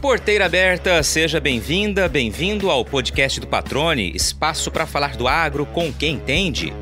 Porteira aberta, seja bem-vinda, bem-vindo ao podcast do Patrone, espaço para falar do agro com quem entende.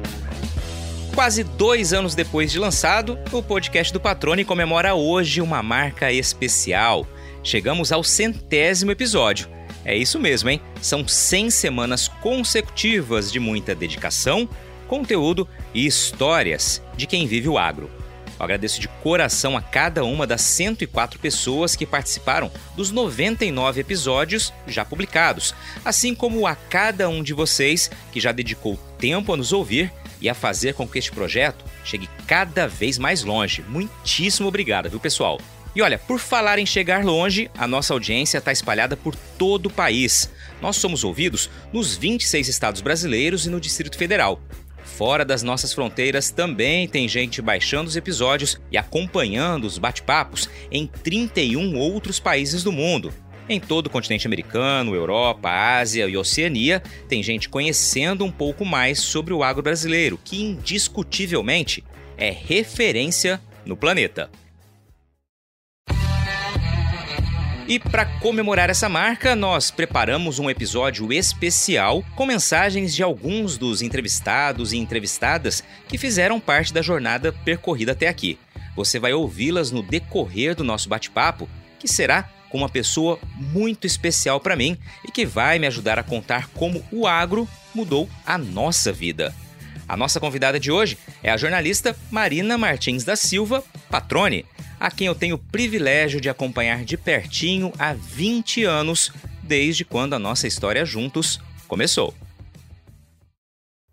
Quase dois anos depois de lançado, o podcast do Patrone comemora hoje uma marca especial. Chegamos ao centésimo episódio. É isso mesmo, hein? São 100 semanas consecutivas de muita dedicação, conteúdo e histórias de quem vive o agro. Eu agradeço de coração a cada uma das 104 pessoas que participaram dos 99 episódios já publicados, assim como a cada um de vocês que já dedicou tempo a nos ouvir e a fazer com que este projeto chegue cada vez mais longe. Muitíssimo obrigado, viu, pessoal? E olha, por falar em chegar longe, a nossa audiência está espalhada por todo o país. Nós somos ouvidos nos 26 estados brasileiros e no Distrito Federal. Fora das nossas fronteiras também tem gente baixando os episódios e acompanhando os bate-papos em 31 outros países do mundo. Em todo o continente americano, Europa, Ásia e Oceania, tem gente conhecendo um pouco mais sobre o agro brasileiro, que indiscutivelmente é referência no planeta. E para comemorar essa marca, nós preparamos um episódio especial com mensagens de alguns dos entrevistados e entrevistadas que fizeram parte da jornada percorrida até aqui. Você vai ouvi-las no decorrer do nosso bate-papo, que será com uma pessoa muito especial para mim e que vai me ajudar a contar como o agro mudou a nossa vida. A nossa convidada de hoje é a jornalista Marina Martins da Silva, Patrone a quem eu tenho o privilégio de acompanhar de pertinho há 20 anos, desde quando a nossa história juntos começou.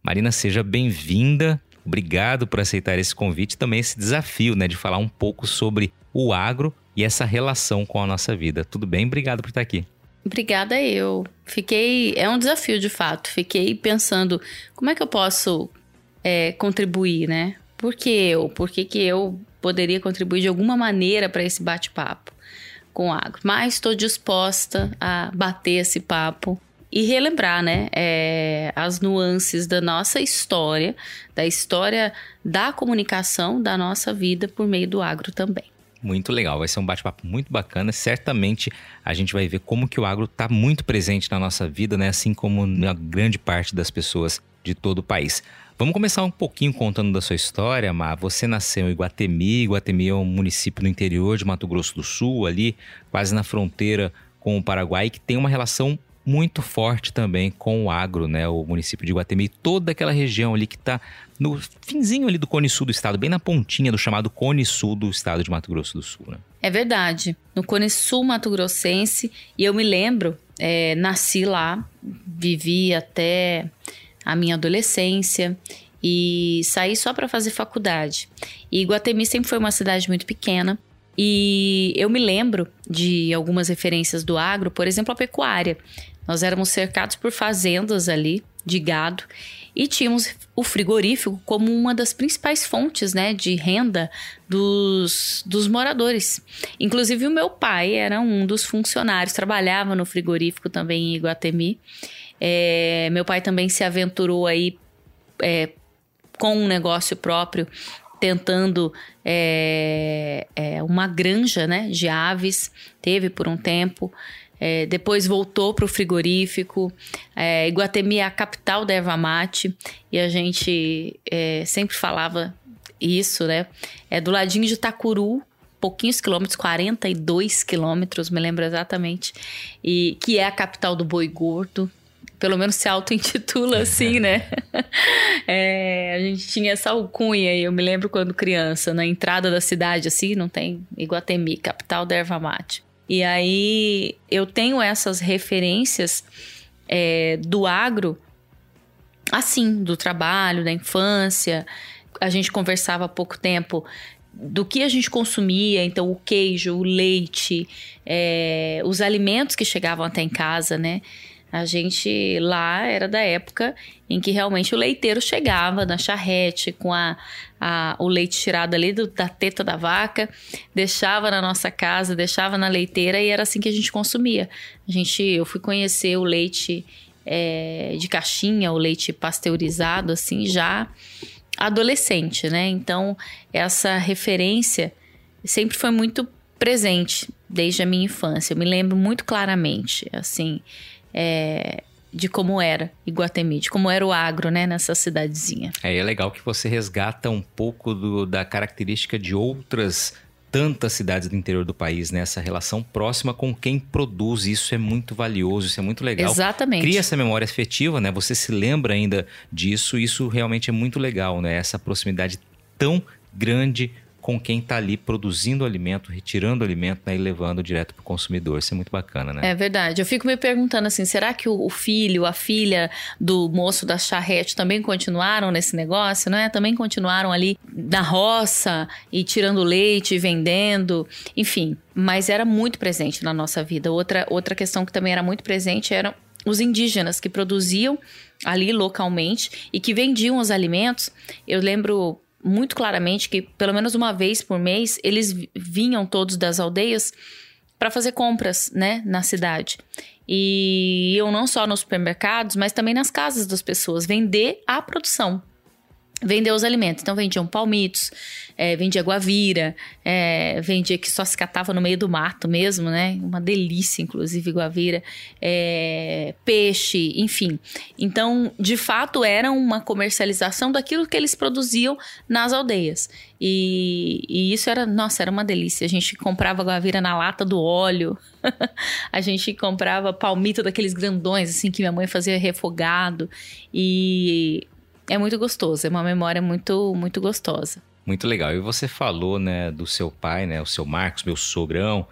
Marina, seja bem-vinda. Obrigado por aceitar esse convite e também esse desafio, né, de falar um pouco sobre o agro e essa relação com a nossa vida. Tudo bem? Obrigado por estar aqui. Obrigada eu. Fiquei, é um desafio de fato. Fiquei pensando como é que eu posso é, contribuir, né? Por que eu? Por que, que eu poderia contribuir de alguma maneira para esse bate-papo com o agro. Mas estou disposta a bater esse papo e relembrar, né, é, as nuances da nossa história, da história da comunicação da nossa vida por meio do agro também. Muito legal, vai ser um bate-papo muito bacana. Certamente a gente vai ver como que o agro está muito presente na nossa vida, né? Assim como na grande parte das pessoas de todo o país. Vamos começar um pouquinho contando da sua história, Mar. Você nasceu em Iguatemi. Iguatemi é um município no interior de Mato Grosso do Sul, ali quase na fronteira com o Paraguai, que tem uma relação muito forte também com o agro, né? O município de Iguatemi, toda aquela região ali que está no finzinho ali do Cone Sul do estado, bem na pontinha do chamado Cone Sul do estado de Mato Grosso do Sul, né? É verdade. No Cone Sul Mato Grossense, e eu me lembro, é, nasci lá, vivi até a minha adolescência e saí só para fazer faculdade. E Guatemi sempre foi uma cidade muito pequena. E eu me lembro de algumas referências do agro, por exemplo, a pecuária. Nós éramos cercados por fazendas ali de gado e tínhamos o frigorífico como uma das principais fontes né, de renda dos, dos moradores. Inclusive, o meu pai era um dos funcionários, trabalhava no frigorífico também em Iguatemi. É, meu pai também se aventurou aí é, com um negócio próprio, tentando é, é uma granja né, de aves, teve por um tempo. É, depois voltou para o frigorífico. É, Iguatemi é a capital da erva mate e a gente é, sempre falava isso, né? É do ladinho de Itacuru, pouquinhos quilômetros, 42 quilômetros, me lembro exatamente, e que é a capital do boi gordo pelo menos se auto-intitula assim, né? é, a gente tinha essa alcunha aí, eu me lembro quando criança, na entrada da cidade, assim, não tem Iguatemi, capital da erva mate. E aí eu tenho essas referências é, do agro, assim, do trabalho, da infância. A gente conversava há pouco tempo do que a gente consumia, então o queijo, o leite, é, os alimentos que chegavam até em casa, né? A gente lá era da época em que realmente o leiteiro chegava na charrete com a, a o leite tirado ali do, da teta da vaca, deixava na nossa casa, deixava na leiteira e era assim que a gente consumia. A gente, eu fui conhecer o leite é, de caixinha, o leite pasteurizado, assim, já adolescente, né? Então, essa referência sempre foi muito presente desde a minha infância. Eu me lembro muito claramente, assim, é, de como era Iguatemi, de como era o agro, né, nessa cidadezinha. É, é legal que você resgata um pouco do, da característica de outras tantas cidades do interior do país, né? Essa relação próxima com quem produz, isso é muito valioso, isso é muito legal. Exatamente. Cria essa memória afetiva, né? Você se lembra ainda disso, isso realmente é muito legal, né? Essa proximidade tão grande com quem está ali produzindo alimento, retirando alimento né, e levando direto para o consumidor. Isso é muito bacana, né? É verdade. Eu fico me perguntando assim, será que o filho, a filha do moço da charrete também continuaram nesse negócio, né? Também continuaram ali na roça e tirando leite, vendendo, enfim. Mas era muito presente na nossa vida. Outra, outra questão que também era muito presente eram os indígenas que produziam ali localmente e que vendiam os alimentos. Eu lembro muito claramente que pelo menos uma vez por mês eles vinham todos das aldeias para fazer compras, né, na cidade. E eu não só nos supermercados, mas também nas casas das pessoas vender a produção vender os alimentos. Então vendiam palmitos, é, vendia guavira, é, vendia que só se catava no meio do mato mesmo, né? Uma delícia, inclusive, guavira, é, peixe, enfim. Então, de fato, era uma comercialização daquilo que eles produziam nas aldeias. E, e isso era, nossa, era uma delícia. A gente comprava guavira na lata do óleo, a gente comprava palmito daqueles grandões, assim, que minha mãe fazia refogado. E é muito gostoso, é uma memória muito, muito gostosa. Muito legal. E você falou, né, do seu pai, né, o seu Marcos, meu sogrão,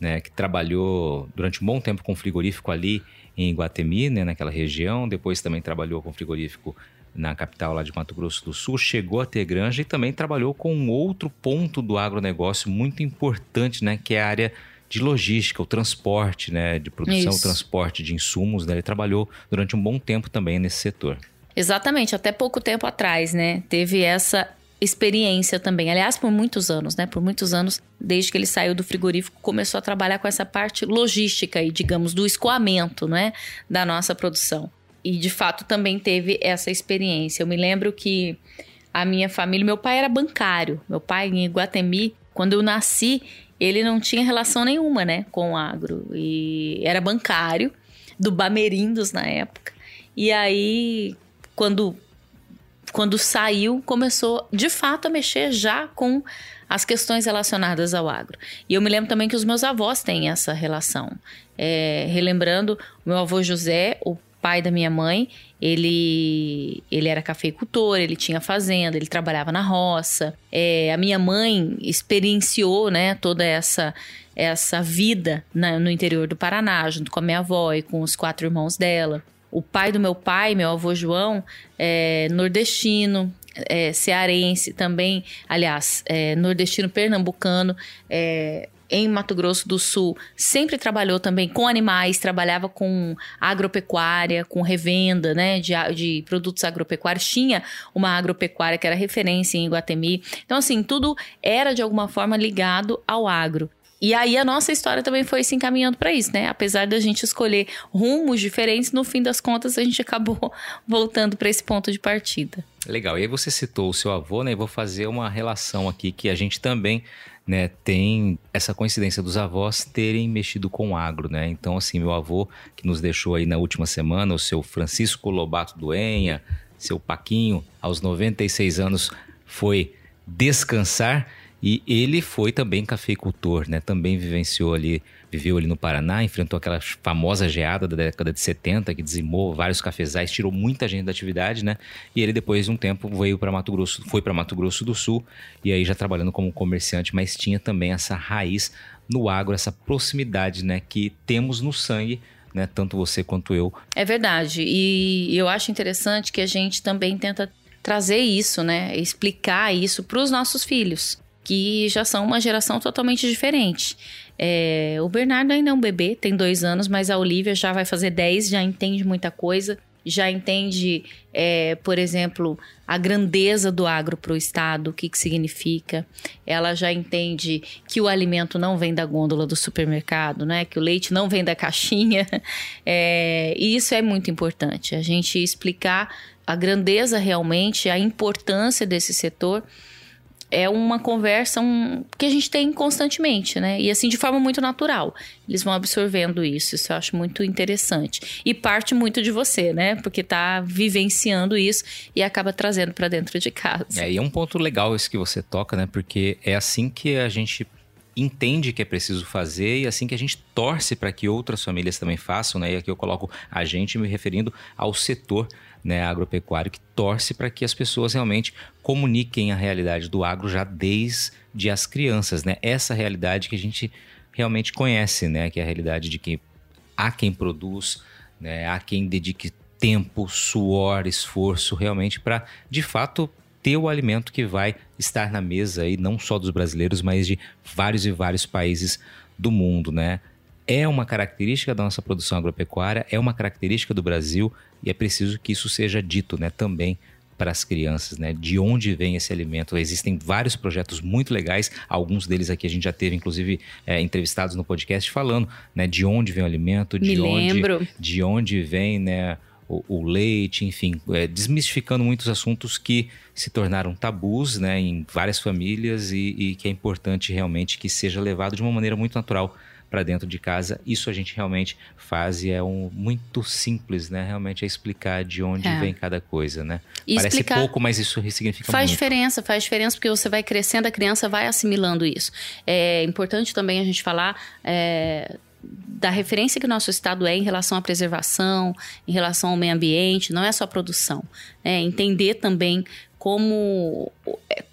né, que trabalhou durante um bom tempo com frigorífico ali em Iguatemi, né, naquela região. Depois também trabalhou com frigorífico na capital lá de Mato Grosso do Sul, chegou a ter granja e também trabalhou com um outro ponto do agronegócio muito importante, né, que é a área de logística, o transporte, né, de produção, Isso. o transporte de insumos, né, ele trabalhou durante um bom tempo também nesse setor. Exatamente, até pouco tempo atrás, né? Teve essa experiência também. Aliás, por muitos anos, né? Por muitos anos, desde que ele saiu do frigorífico, começou a trabalhar com essa parte logística e, digamos, do escoamento, né? Da nossa produção. E de fato também teve essa experiência. Eu me lembro que a minha família, meu pai era bancário. Meu pai em Iguatemi, quando eu nasci, ele não tinha relação nenhuma, né, com o agro. E era bancário do Bamerindos na época. E aí, quando quando saiu, começou de fato a mexer já com as questões relacionadas ao agro. E eu me lembro também que os meus avós têm essa relação. É, relembrando, o meu avô José, o pai da minha mãe, ele, ele era cafeicultor, ele tinha fazenda, ele trabalhava na roça. É, a minha mãe experienciou né, toda essa essa vida na, no interior do Paraná, junto com a minha avó e com os quatro irmãos dela. O pai do meu pai, meu avô João, é nordestino, é, cearense também, aliás, é, nordestino pernambucano, é, em Mato Grosso do Sul, sempre trabalhou também com animais, trabalhava com agropecuária, com revenda né, de, de produtos agropecuários. Tinha uma agropecuária que era referência em Iguatemi. Então, assim, tudo era de alguma forma ligado ao agro. E aí a nossa história também foi se encaminhando para isso, né? Apesar da gente escolher rumos diferentes, no fim das contas a gente acabou voltando para esse ponto de partida. Legal. E aí você citou o seu avô, né? Vou fazer uma relação aqui que a gente também né, tem essa coincidência dos avós terem mexido com agro, né? Então, assim, meu avô, que nos deixou aí na última semana, o seu Francisco Lobato Doenha, seu Paquinho, aos 96 anos, foi descansar. E ele foi também cafeicultor, né? Também vivenciou ali, viveu ali no Paraná, enfrentou aquela famosa geada da década de 70 que dizimou vários cafezais, tirou muita gente da atividade, né? E ele depois de um tempo veio para Mato Grosso, foi para Mato Grosso do Sul e aí já trabalhando como comerciante, mas tinha também essa raiz no agro, essa proximidade, né, que temos no sangue né, tanto você quanto eu. É verdade. E eu acho interessante que a gente também tenta trazer isso, né? Explicar isso para os nossos filhos que já são uma geração totalmente diferente. É, o Bernardo ainda é um bebê, tem dois anos, mas a Olivia já vai fazer dez, já entende muita coisa, já entende, é, por exemplo, a grandeza do agro para o Estado, o que, que significa. Ela já entende que o alimento não vem da gôndola do supermercado, né? que o leite não vem da caixinha. É, e isso é muito importante, a gente explicar a grandeza realmente, a importância desse setor é uma conversa um, que a gente tem constantemente, né? E assim, de forma muito natural. Eles vão absorvendo isso, isso eu acho muito interessante. E parte muito de você, né? Porque tá vivenciando isso e acaba trazendo para dentro de casa. É, e é um ponto legal esse que você toca, né? Porque é assim que a gente entende que é preciso fazer e assim que a gente torce para que outras famílias também façam, né? E aqui eu coloco a gente me referindo ao setor né, agropecuário que torce para que as pessoas realmente comuniquem a realidade do agro já desde as crianças, né? Essa realidade que a gente realmente conhece, né? Que é a realidade de que há quem produz, né? Há quem dedique tempo, suor, esforço realmente para, de fato, ter o alimento que vai estar na mesa aí, não só dos brasileiros, mas de vários e vários países do mundo, né? É uma característica da nossa produção agropecuária, é uma característica do Brasil e é preciso que isso seja dito, né, também para as crianças, né? De onde vem esse alimento? Existem vários projetos muito legais, alguns deles aqui a gente já teve, inclusive, é, entrevistados no podcast falando, né? De onde vem o alimento, de Me onde, lembro. de onde vem, né? o, o leite, enfim, é, desmistificando muitos assuntos que se tornaram tabus né, em várias famílias e, e que é importante realmente que seja levado de uma maneira muito natural para dentro de casa. Isso a gente realmente faz e é um, muito simples, né? Realmente é explicar de onde é. vem cada coisa, né? E Parece explicar... pouco, mas isso significa faz muito. Faz diferença, faz diferença porque você vai crescendo, a criança vai assimilando isso. É importante também a gente falar é, da referência que o nosso estado é em relação à preservação, em relação ao meio ambiente, não é só produção. É entender também como,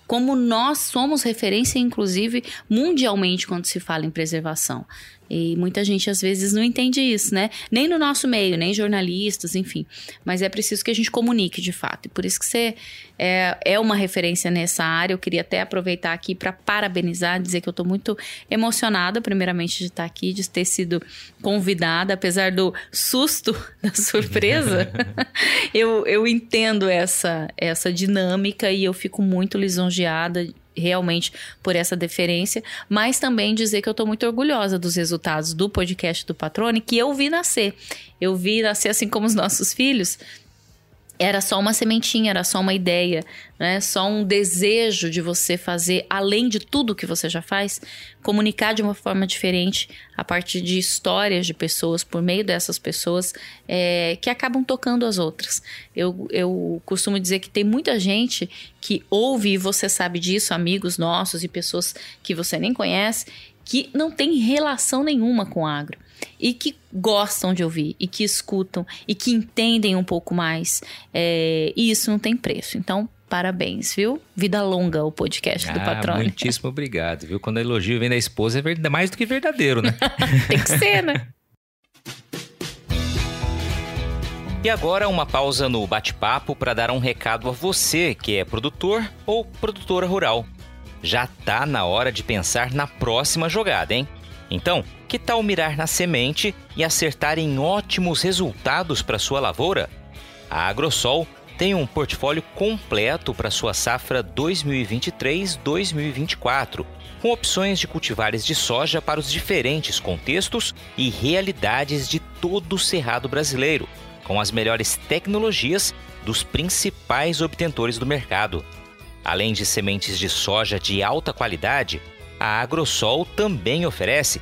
como nós somos referência, inclusive, mundialmente, quando se fala em preservação. E muita gente às vezes não entende isso, né? Nem no nosso meio, nem jornalistas, enfim. Mas é preciso que a gente comunique de fato. E por isso que você é, é uma referência nessa área. Eu queria até aproveitar aqui para parabenizar, dizer que eu estou muito emocionada, primeiramente, de estar aqui, de ter sido convidada, apesar do susto, da surpresa. eu, eu entendo essa, essa dinâmica e eu fico muito lisonjeada realmente por essa deferência, mas também dizer que eu estou muito orgulhosa dos resultados do podcast do Patrone, que eu vi nascer. Eu vi nascer assim como os nossos filhos, era só uma sementinha, era só uma ideia, né? Só um desejo de você fazer, além de tudo que você já faz, comunicar de uma forma diferente a partir de histórias de pessoas, por meio dessas pessoas, é, que acabam tocando as outras. Eu, eu costumo dizer que tem muita gente que ouve, e você sabe disso, amigos nossos e pessoas que você nem conhece, que não tem relação nenhuma com agro e que gostam de ouvir e que escutam e que entendem um pouco mais. É, e isso não tem preço. Então, parabéns, viu? Vida longa o podcast ah, do patrão. Muitíssimo obrigado, viu? Quando a elogio vem da esposa é mais do que verdadeiro, né? tem que ser, né? E agora uma pausa no bate-papo para dar um recado a você que é produtor ou produtora rural. Já tá na hora de pensar na próxima jogada, hein? Então, que tal mirar na semente e acertar em ótimos resultados para sua lavoura? A Agrosol tem um portfólio completo para sua safra 2023-2024, com opções de cultivares de soja para os diferentes contextos e realidades de todo o cerrado brasileiro, com as melhores tecnologias dos principais obtentores do mercado. Além de sementes de soja de alta qualidade, a Agrosol também oferece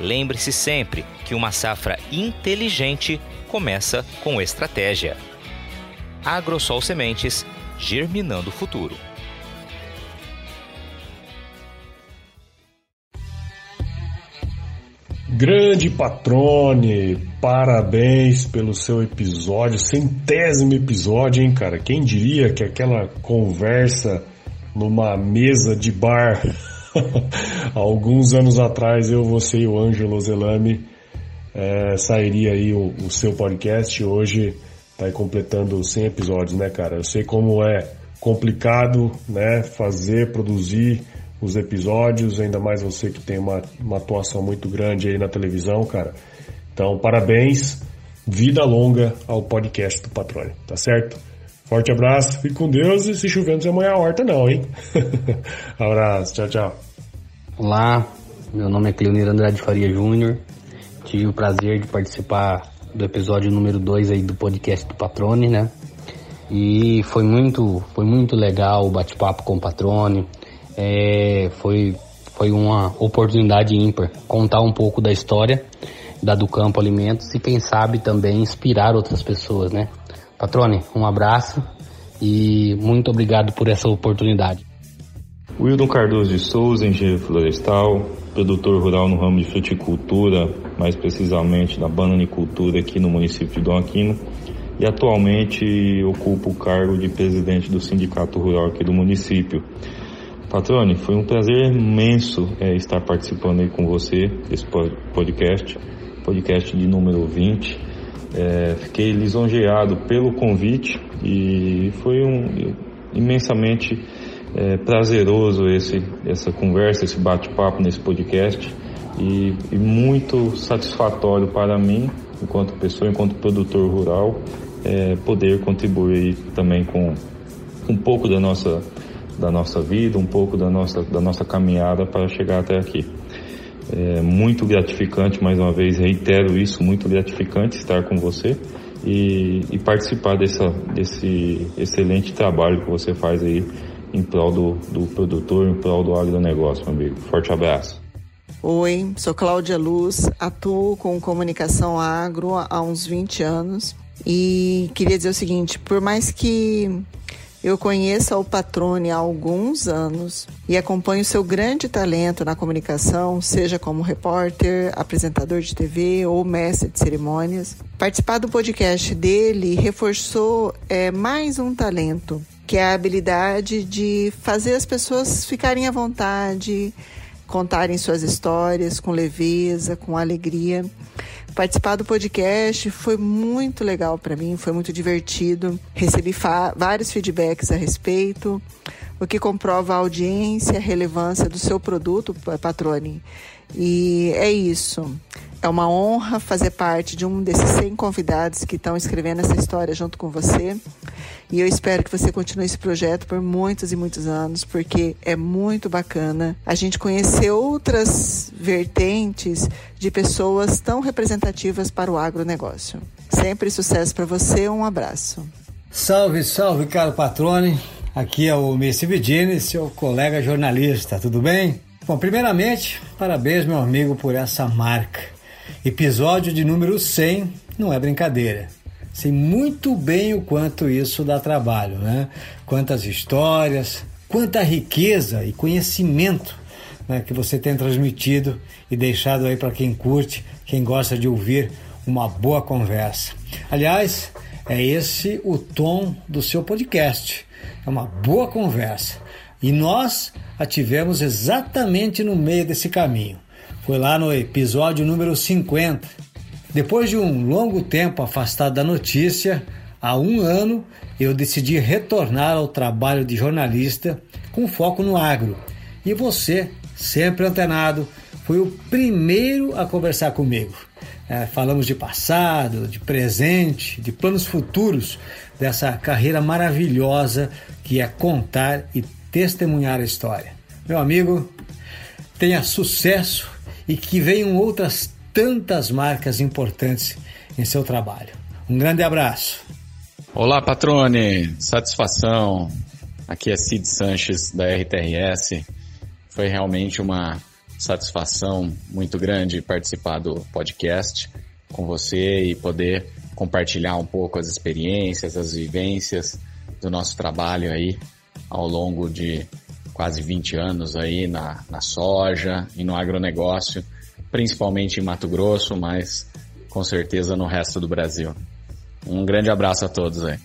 Lembre-se sempre que uma safra inteligente começa com estratégia. Agrosol Sementes, germinando o futuro. Grande Patrone, parabéns pelo seu episódio, centésimo episódio, hein, cara? Quem diria que aquela conversa numa mesa de bar. Alguns anos atrás eu, você e o Ângelo Zelame é, sairia aí o, o, seu podcast. Hoje está completando 100 episódios, né, cara? Eu sei como é complicado, né? Fazer, produzir os episódios, ainda mais você que tem uma, uma atuação muito grande aí na televisão, cara. Então, parabéns, vida longa ao podcast do Patrone, tá certo? Forte abraço, fique com Deus e se chovendo você amanhã a horta não, hein? abraço, tchau, tchau. Olá, meu nome é Cleonir Andrade Faria Júnior. Tive o prazer de participar do episódio número 2 aí do podcast do Patrone, né? E foi muito, foi muito legal o bate-papo com o Patrone. É, foi, foi uma oportunidade ímpar contar um pouco da história da do Campo Alimentos e quem sabe também inspirar outras pessoas, né? Patrone, um abraço e muito obrigado por essa oportunidade. Wildon Cardoso de Souza, engenheiro florestal, produtor rural no ramo de fruticultura, mais precisamente da bananicultura aqui no município de Dom Aquino, e atualmente ocupo o cargo de presidente do Sindicato Rural aqui do município. Patrone, foi um prazer imenso é, estar participando aí com você desse podcast, podcast de número 20. É, fiquei lisonjeado pelo convite e foi um imensamente é, prazeroso esse, essa conversa, esse bate-papo nesse podcast e, e, muito satisfatório para mim, enquanto pessoa, enquanto produtor rural, é, poder contribuir também com um pouco da nossa da nossa vida, um pouco da nossa, da nossa caminhada para chegar até aqui. É muito gratificante, mais uma vez reitero isso, muito gratificante estar com você e, e participar dessa, desse excelente trabalho que você faz aí em prol do, do produtor, em prol do agronegócio, meu amigo. Forte abraço. Oi, sou Cláudia Luz, atuo com comunicação agro há uns 20 anos e queria dizer o seguinte: por mais que eu conheço o Patrone há alguns anos e acompanho seu grande talento na comunicação, seja como repórter, apresentador de TV ou mestre de cerimônias. Participar do podcast dele reforçou é, mais um talento, que é a habilidade de fazer as pessoas ficarem à vontade, contarem suas histórias com leveza, com alegria. Participar do podcast foi muito legal para mim, foi muito divertido. Recebi vários feedbacks a respeito, o que comprova a audiência, a relevância do seu produto, Patrone. E é isso. É uma honra fazer parte de um desses 100 convidados que estão escrevendo essa história junto com você. E eu espero que você continue esse projeto por muitos e muitos anos, porque é muito bacana a gente conhecer outras vertentes de pessoas tão representativas para o agronegócio. Sempre sucesso para você, um abraço. Salve, salve, caro patrone. Aqui é o Messi Vidini, seu colega jornalista, tudo bem? Bom, primeiramente, parabéns, meu amigo, por essa marca. Episódio de número 100 não é brincadeira. Sei muito bem o quanto isso dá trabalho, né? Quantas histórias, quanta riqueza e conhecimento né, que você tem transmitido e deixado aí para quem curte, quem gosta de ouvir uma boa conversa. Aliás, é esse o tom do seu podcast. É uma boa conversa. E nós a tivemos exatamente no meio desse caminho. Foi lá no episódio número 50 depois de um longo tempo afastado da notícia, há um ano eu decidi retornar ao trabalho de jornalista com foco no agro. E você, sempre antenado, foi o primeiro a conversar comigo. É, falamos de passado, de presente, de planos futuros dessa carreira maravilhosa que é contar e testemunhar a história. Meu amigo, tenha sucesso e que venham outras tantas marcas importantes em seu trabalho. Um grande abraço. Olá, patrone. Satisfação. Aqui é Cid Sanches da RTRS. Foi realmente uma satisfação muito grande participar do podcast com você e poder compartilhar um pouco as experiências, as vivências do nosso trabalho aí ao longo de quase 20 anos aí na, na soja e no agronegócio principalmente em Mato Grosso, mas com certeza no resto do Brasil. Um grande abraço a todos aí.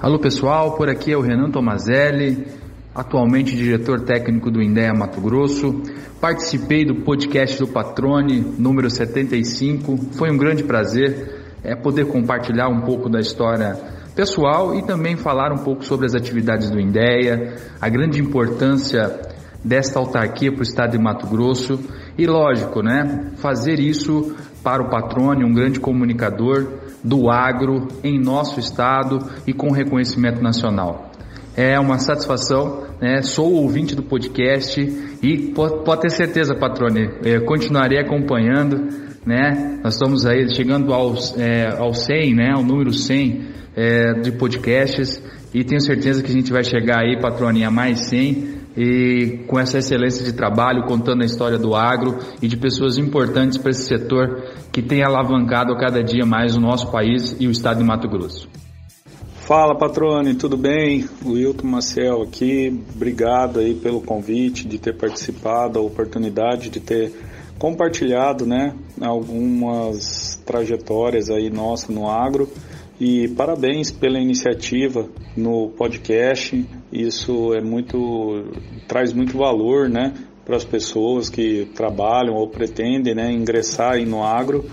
Alô pessoal, por aqui é o Renan Tomazelli, atualmente diretor técnico do Indéia Mato Grosso. Participei do podcast do Patrone, número 75. Foi um grande prazer é, poder compartilhar um pouco da história pessoal e também falar um pouco sobre as atividades do INDEA, a grande importância desta autarquia para o estado de Mato Grosso e, lógico, né, fazer isso para o Patrone, um grande comunicador do agro em nosso estado e com reconhecimento nacional. É uma satisfação, né? sou ouvinte do podcast e pode, ter certeza, Patrone, é, continuarei acompanhando. Né? Nós estamos aí chegando aos, é, ao 100, né? ao número 100 é, de podcasts e tenho certeza que a gente vai chegar aí, Patrone, a mais 100 e com essa excelência de trabalho, contando a história do agro e de pessoas importantes para esse setor que tem alavancado cada dia mais o nosso país e o estado de Mato Grosso. Fala patrone, tudo bem? O Wilton Maciel aqui, obrigado aí pelo convite, de ter participado, a oportunidade de ter compartilhado, né, algumas trajetórias aí nossas no agro e parabéns pela iniciativa no podcast. Isso é muito traz muito valor, né, para as pessoas que trabalham ou pretendem, né, ingressar aí no agro.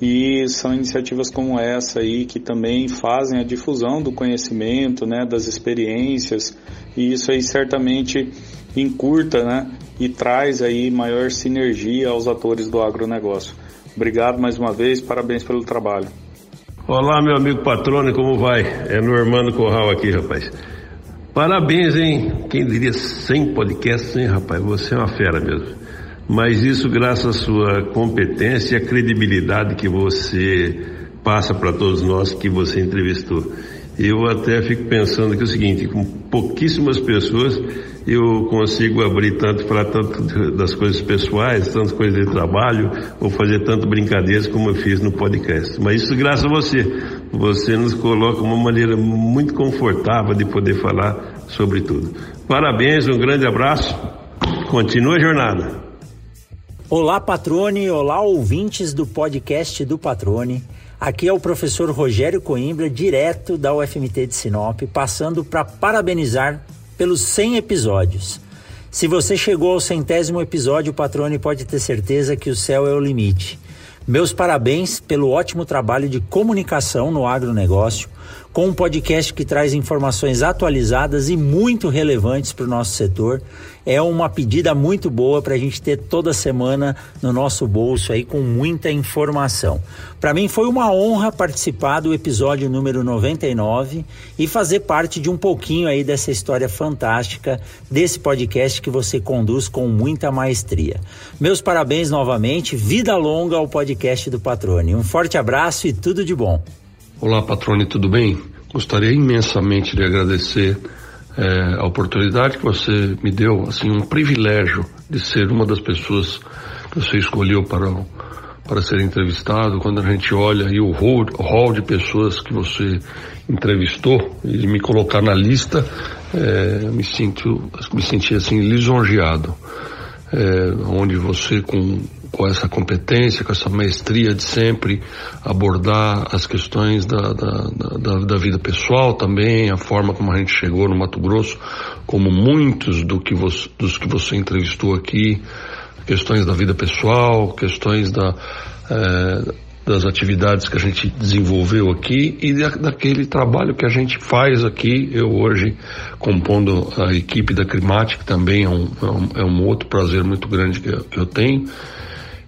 E são iniciativas como essa aí que também fazem a difusão do conhecimento, né, das experiências. E isso aí certamente encurta, né, e traz aí maior sinergia aos atores do agronegócio. Obrigado mais uma vez, parabéns pelo trabalho. Olá, meu amigo patrono, como vai? É Normando Corral aqui, rapaz. Parabéns, hein? Quem diria 100 podcasts, hein, rapaz? Você é uma fera mesmo. Mas isso graças à sua competência e à credibilidade que você passa para todos nós que você entrevistou. Eu até fico pensando que é o seguinte, com pouquíssimas pessoas eu consigo abrir tanto, falar tanto das coisas pessoais, tantas coisas de trabalho, ou fazer tanto brincadeiras como eu fiz no podcast. Mas isso graças a você. Você nos coloca uma maneira muito confortável de poder falar sobre tudo. Parabéns, um grande abraço. Continua a jornada. Olá, Patrone. Olá, ouvintes do podcast do Patrone. Aqui é o professor Rogério Coimbra, direto da UFMT de Sinop, passando para parabenizar pelos 100 episódios. Se você chegou ao centésimo episódio, Patrone pode ter certeza que o céu é o limite. Meus parabéns pelo ótimo trabalho de comunicação no agronegócio, com um podcast que traz informações atualizadas e muito relevantes para o nosso setor. É uma pedida muito boa para a gente ter toda semana no nosso bolso aí com muita informação. Para mim foi uma honra participar do episódio número 99 e fazer parte de um pouquinho aí dessa história fantástica desse podcast que você conduz com muita maestria. Meus parabéns novamente, vida longa ao podcast do Patrone. Um forte abraço e tudo de bom. Olá, Patrone, tudo bem? Gostaria imensamente de agradecer é, a oportunidade que você me deu, assim, um privilégio de ser uma das pessoas que você escolheu para, para ser entrevistado. Quando a gente olha aí o hall, hall de pessoas que você entrevistou e me colocar na lista, é, me, sinto, me senti assim lisonjeado. É, onde você com com essa competência, com essa maestria de sempre abordar as questões da, da, da, da, vida pessoal também, a forma como a gente chegou no Mato Grosso, como muitos do que você, dos que você entrevistou aqui, questões da vida pessoal, questões da, é, das atividades que a gente desenvolveu aqui e daquele trabalho que a gente faz aqui. Eu hoje compondo a equipe da Climatic também é um, é um, é um outro prazer muito grande que eu, que eu tenho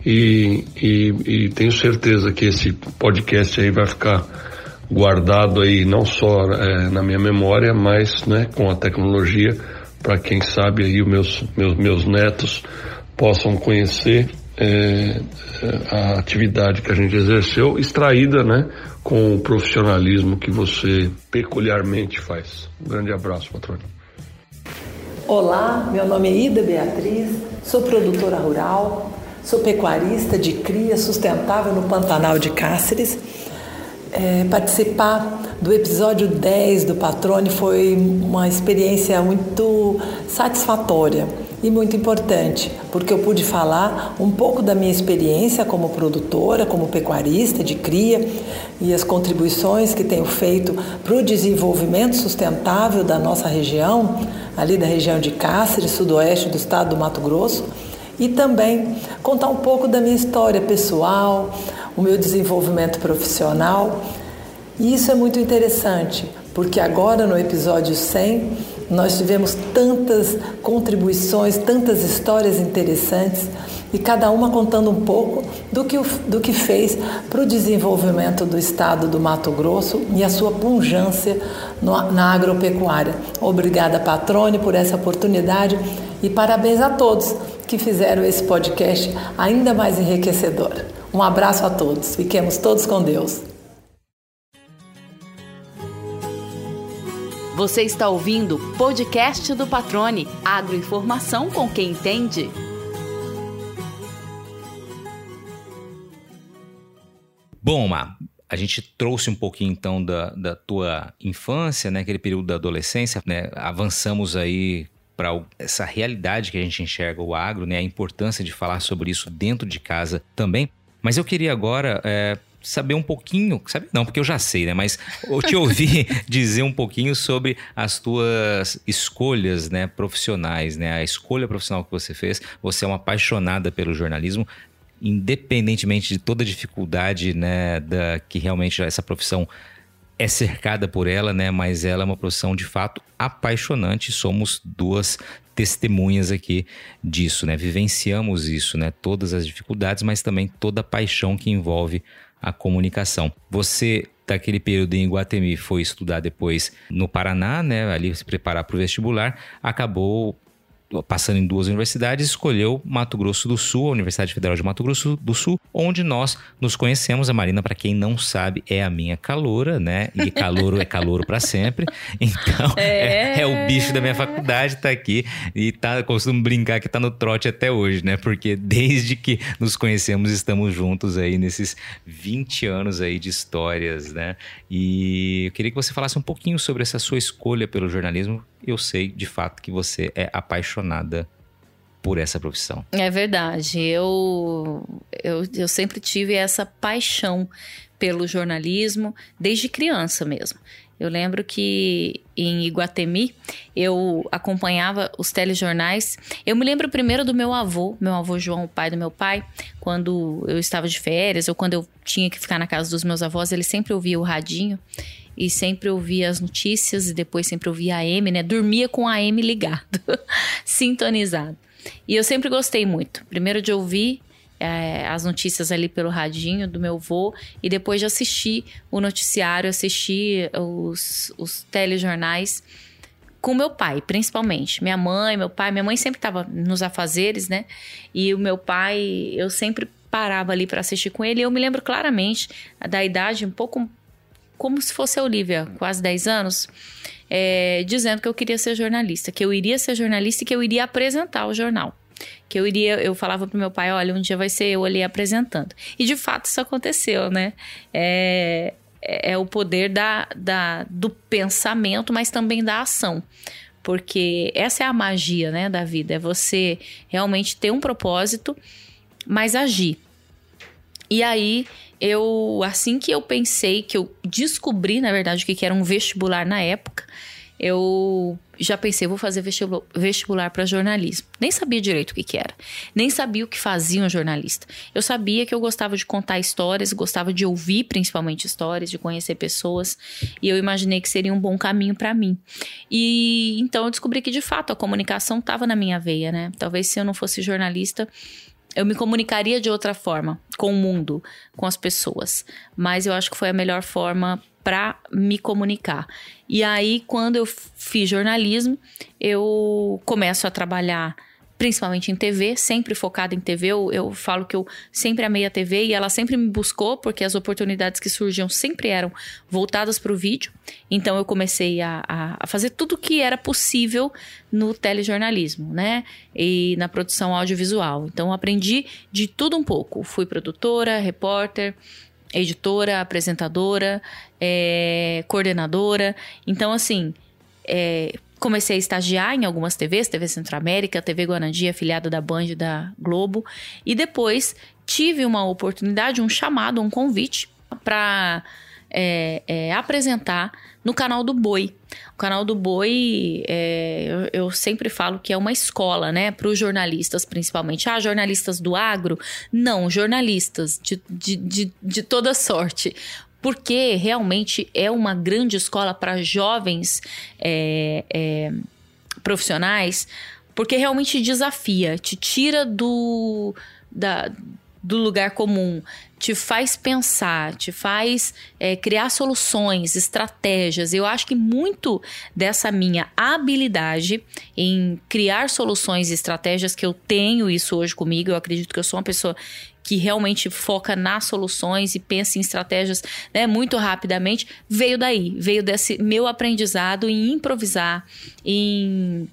e, e, e, tenho certeza que esse podcast aí vai ficar guardado aí não só é, na minha memória, mas né, com a tecnologia para quem sabe aí os meus, meus, meus netos possam conhecer é, a atividade que a gente exerceu, extraída né, com o profissionalismo que você peculiarmente faz. Um grande abraço, patrônio. Olá, meu nome é Ida Beatriz, sou produtora rural, Sou pecuarista de cria sustentável no Pantanal de Cáceres. É, participar do episódio 10 do Patrone foi uma experiência muito satisfatória e muito importante, porque eu pude falar um pouco da minha experiência como produtora, como pecuarista de cria e as contribuições que tenho feito para o desenvolvimento sustentável da nossa região, ali da região de Cáceres, sudoeste do estado do Mato Grosso e também contar um pouco da minha história pessoal, o meu desenvolvimento profissional. E isso é muito interessante, porque agora no episódio 100 nós tivemos tantas contribuições, tantas histórias interessantes e cada uma contando um pouco do que, do que fez para o desenvolvimento do estado do Mato Grosso e a sua punjância na agropecuária. Obrigada, Patrone, por essa oportunidade e parabéns a todos que fizeram esse podcast ainda mais enriquecedor. Um abraço a todos, fiquemos todos com Deus. Você está ouvindo o podcast do Patrone, agroinformação com quem entende. Bom, Má, a gente trouxe um pouquinho então da, da tua infância, né, aquele período da adolescência, né, avançamos aí para essa realidade que a gente enxerga o agro, né, a importância de falar sobre isso dentro de casa também. Mas eu queria agora é, saber um pouquinho, sabe? Não, porque eu já sei, né? Mas eu te ouvi dizer um pouquinho sobre as tuas escolhas, né, profissionais, né? A escolha profissional que você fez. Você é uma apaixonada pelo jornalismo, independentemente de toda a dificuldade, né, da que realmente essa profissão é cercada por ela, né? Mas ela é uma profissão de fato apaixonante. Somos duas testemunhas aqui disso, né? Vivenciamos isso, né? Todas as dificuldades, mas também toda a paixão que envolve a comunicação. Você daquele período em Iguatemi foi estudar depois no Paraná, né, ali se preparar para o vestibular, acabou passando em duas universidades, escolheu Mato Grosso do Sul, a Universidade Federal de Mato Grosso do Sul, onde nós nos conhecemos. A Marina, para quem não sabe, é a minha caloura, né? E calouro é calouro para sempre. Então, é... É, é... o bicho da minha faculdade, tá aqui. E tá, costumo brincar que tá no trote até hoje, né? Porque desde que nos conhecemos, estamos juntos aí nesses 20 anos aí de histórias, né? E eu queria que você falasse um pouquinho sobre essa sua escolha pelo jornalismo. Eu sei, de fato, que você é apaixonada por essa profissão. É verdade. Eu, eu, eu sempre tive essa paixão pelo jornalismo desde criança mesmo. Eu lembro que em Iguatemi eu acompanhava os telejornais. Eu me lembro primeiro do meu avô, meu avô João, o pai do meu pai, quando eu estava de férias ou quando eu tinha que ficar na casa dos meus avós, ele sempre ouvia o radinho e sempre ouvia as notícias e depois sempre ouvia a AM, né? Dormia com a AM ligado, sintonizado. E eu sempre gostei muito. Primeiro de ouvir é, as notícias ali pelo radinho do meu avô e depois de assistir o noticiário, assistir os, os telejornais com meu pai, principalmente. Minha mãe, meu pai. Minha mãe sempre estava nos afazeres, né? E o meu pai, eu sempre parava ali para assistir com ele. E eu me lembro claramente da idade um pouco como se fosse a Olivia, quase 10 anos, é, dizendo que eu queria ser jornalista, que eu iria ser jornalista e que eu iria apresentar o jornal. Que eu iria, eu falava pro meu pai, olha, um dia vai ser eu ali apresentando. E de fato isso aconteceu, né? É, é, é o poder da, da, do pensamento, mas também da ação. Porque essa é a magia né, da vida, é você realmente ter um propósito, mas agir. E aí eu assim que eu pensei que eu descobri, na verdade, o que era um vestibular na época, eu já pensei, vou fazer vestibular para jornalismo. Nem sabia direito o que, que era. Nem sabia o que fazia um jornalista. Eu sabia que eu gostava de contar histórias, gostava de ouvir principalmente histórias, de conhecer pessoas, e eu imaginei que seria um bom caminho para mim. E então eu descobri que de fato a comunicação estava na minha veia, né? Talvez se eu não fosse jornalista, eu me comunicaria de outra forma com o mundo, com as pessoas. Mas eu acho que foi a melhor forma para me comunicar. E aí, quando eu fiz jornalismo, eu começo a trabalhar principalmente em TV, sempre focada em TV. Eu, eu, falo que eu sempre amei a TV e ela sempre me buscou, porque as oportunidades que surgiam sempre eram voltadas para o vídeo. Então eu comecei a, a, fazer tudo que era possível no telejornalismo, né? E na produção audiovisual. Então aprendi de tudo um pouco. Fui produtora, repórter, editora, apresentadora, é, coordenadora. Então, assim. É, comecei a estagiar em algumas TVs, TV Centro-América, TV Guanandi, afiliada da Band da Globo, e depois tive uma oportunidade, um chamado, um convite para é, é, apresentar no canal do Boi. O canal do Boi, é, eu, eu, sempre falo que é uma escola, né, para os jornalistas, principalmente. Ah, jornalistas do agro? Não, jornalistas de, de, de, de toda sorte porque realmente é uma grande escola para jovens é, é, profissionais, porque realmente desafia, te tira do, da, do lugar comum, te faz pensar, te faz é, criar soluções, estratégias. Eu acho que muito dessa minha habilidade em criar soluções e estratégias que eu tenho isso hoje comigo, eu acredito que eu sou uma pessoa que realmente foca nas soluções e pensa em estratégias né, muito rapidamente, veio daí, veio desse meu aprendizado em improvisar, em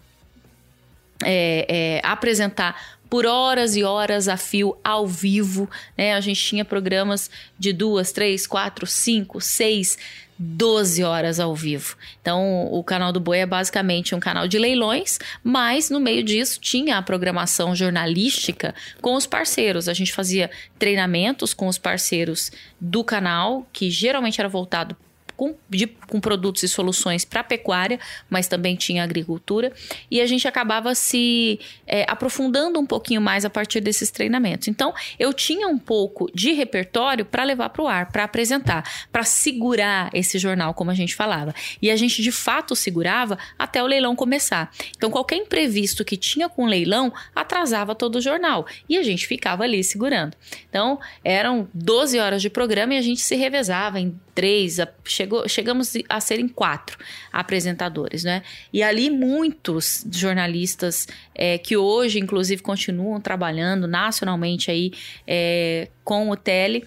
é, é, apresentar por horas e horas a fio ao vivo, né? A gente tinha programas de duas, três, quatro, cinco, seis, doze horas ao vivo. Então, o canal do Boi é basicamente um canal de leilões, mas no meio disso tinha a programação jornalística com os parceiros. A gente fazia treinamentos com os parceiros do canal, que geralmente era voltado com, de, com produtos e soluções para pecuária, mas também tinha agricultura. E a gente acabava se é, aprofundando um pouquinho mais a partir desses treinamentos. Então, eu tinha um pouco de repertório para levar para o ar, para apresentar, para segurar esse jornal, como a gente falava. E a gente de fato segurava até o leilão começar. Então, qualquer imprevisto que tinha com o leilão atrasava todo o jornal. E a gente ficava ali segurando. Então, eram 12 horas de programa e a gente se revezava em três, chegou, chegamos a serem quatro apresentadores, né? E ali muitos jornalistas é, que hoje, inclusive, continuam trabalhando nacionalmente aí é, com o Tele,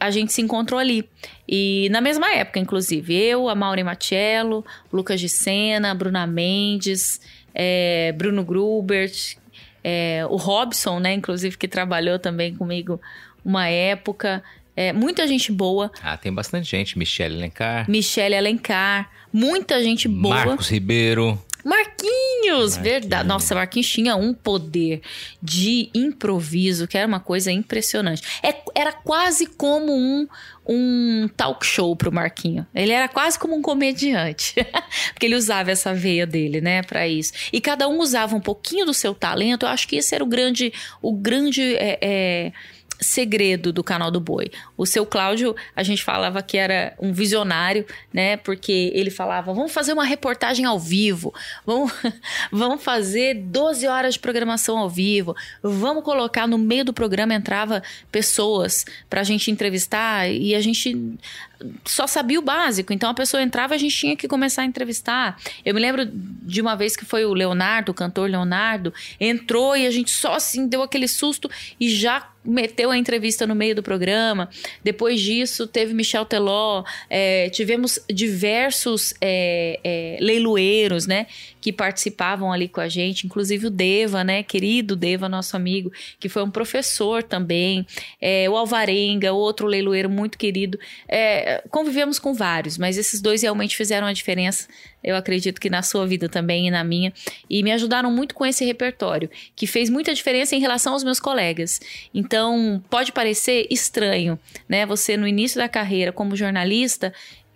a gente se encontrou ali. E na mesma época, inclusive, eu, a Maureen Machello, Lucas de Sena, Bruna Mendes, é, Bruno Grubert, é, o Robson, né, inclusive, que trabalhou também comigo uma época. É, muita gente boa. Ah, tem bastante gente. Michelle Alencar. Michelle Alencar. Muita gente boa. Marcos Ribeiro. Marquinhos, Marquinhos, verdade. Nossa, Marquinhos tinha um poder de improviso que era uma coisa impressionante. É, era quase como um, um talk show pro Marquinho. Ele era quase como um comediante. Porque ele usava essa veia dele, né, para isso. E cada um usava um pouquinho do seu talento. Eu acho que esse era o grande, o grande é, é segredo do canal do Boi. O seu Cláudio, a gente falava que era um visionário, né? Porque ele falava: vamos fazer uma reportagem ao vivo, vamos, vamos fazer 12 horas de programação ao vivo, vamos colocar no meio do programa entrava pessoas para a gente entrevistar e a gente só sabia o básico. Então a pessoa entrava a gente tinha que começar a entrevistar. Eu me lembro de uma vez que foi o Leonardo, o cantor Leonardo, entrou e a gente só assim deu aquele susto e já meteu a entrevista no meio do programa. Depois disso, teve Michel Teló, é, tivemos diversos é, é, leiloeiros, né? Que participavam ali com a gente, inclusive o Deva, né? Querido Deva, nosso amigo, que foi um professor também. É, o Alvarenga, outro leiloeiro muito querido. É, convivemos com vários, mas esses dois realmente fizeram a diferença eu acredito que na sua vida também e na minha, e me ajudaram muito com esse repertório, que fez muita diferença em relação aos meus colegas. Então, pode parecer estranho, né? Você no início da carreira como jornalista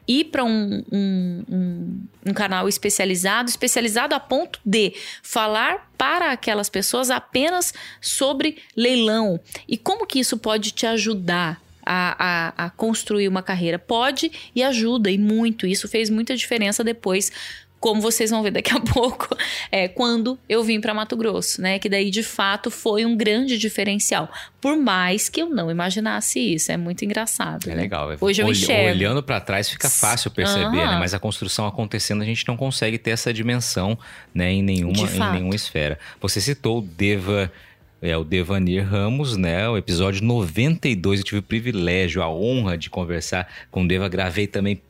ir para um, um, um, um, canal especializado, especializado a ponto de falar para aquelas pessoas apenas sobre leilão. E como que isso pode te ajudar a, a, a construir uma carreira. Pode e ajuda, e muito. Isso fez muita diferença depois como vocês vão ver daqui a pouco, é, quando eu vim para Mato Grosso, né? Que daí de fato foi um grande diferencial. Por mais que eu não imaginasse isso, é muito engraçado. É né? legal. Hoje eu enxergo. Olhando para trás fica fácil perceber, uhum. né? Mas a construção acontecendo a gente não consegue ter essa dimensão, né? Em nenhuma, em nenhuma esfera. Você citou o Deva é o Devanir Ramos, né? O episódio 92, eu tive o privilégio, a honra de conversar com o Deva. Gravei também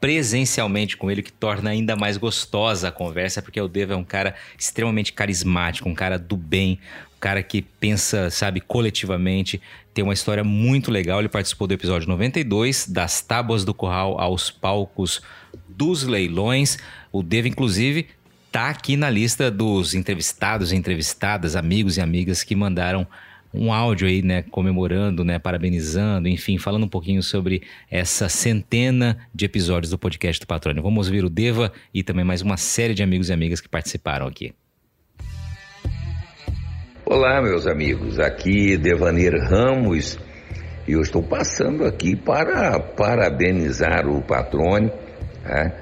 presencialmente com ele, que torna ainda mais gostosa a conversa, porque o Deva é um cara extremamente carismático, um cara do bem, um cara que pensa, sabe, coletivamente. Tem uma história muito legal. Ele participou do episódio 92, das tábuas do curral aos palcos dos leilões. O Deva, inclusive, tá aqui na lista dos entrevistados entrevistadas, amigos e amigas que mandaram um áudio aí, né, comemorando, né, parabenizando, enfim, falando um pouquinho sobre essa centena de episódios do podcast do Patrônio. Vamos ouvir o Deva e também mais uma série de amigos e amigas que participaram aqui. Olá, meus amigos. Aqui Devanir Ramos E eu estou passando aqui para parabenizar o Patrone né,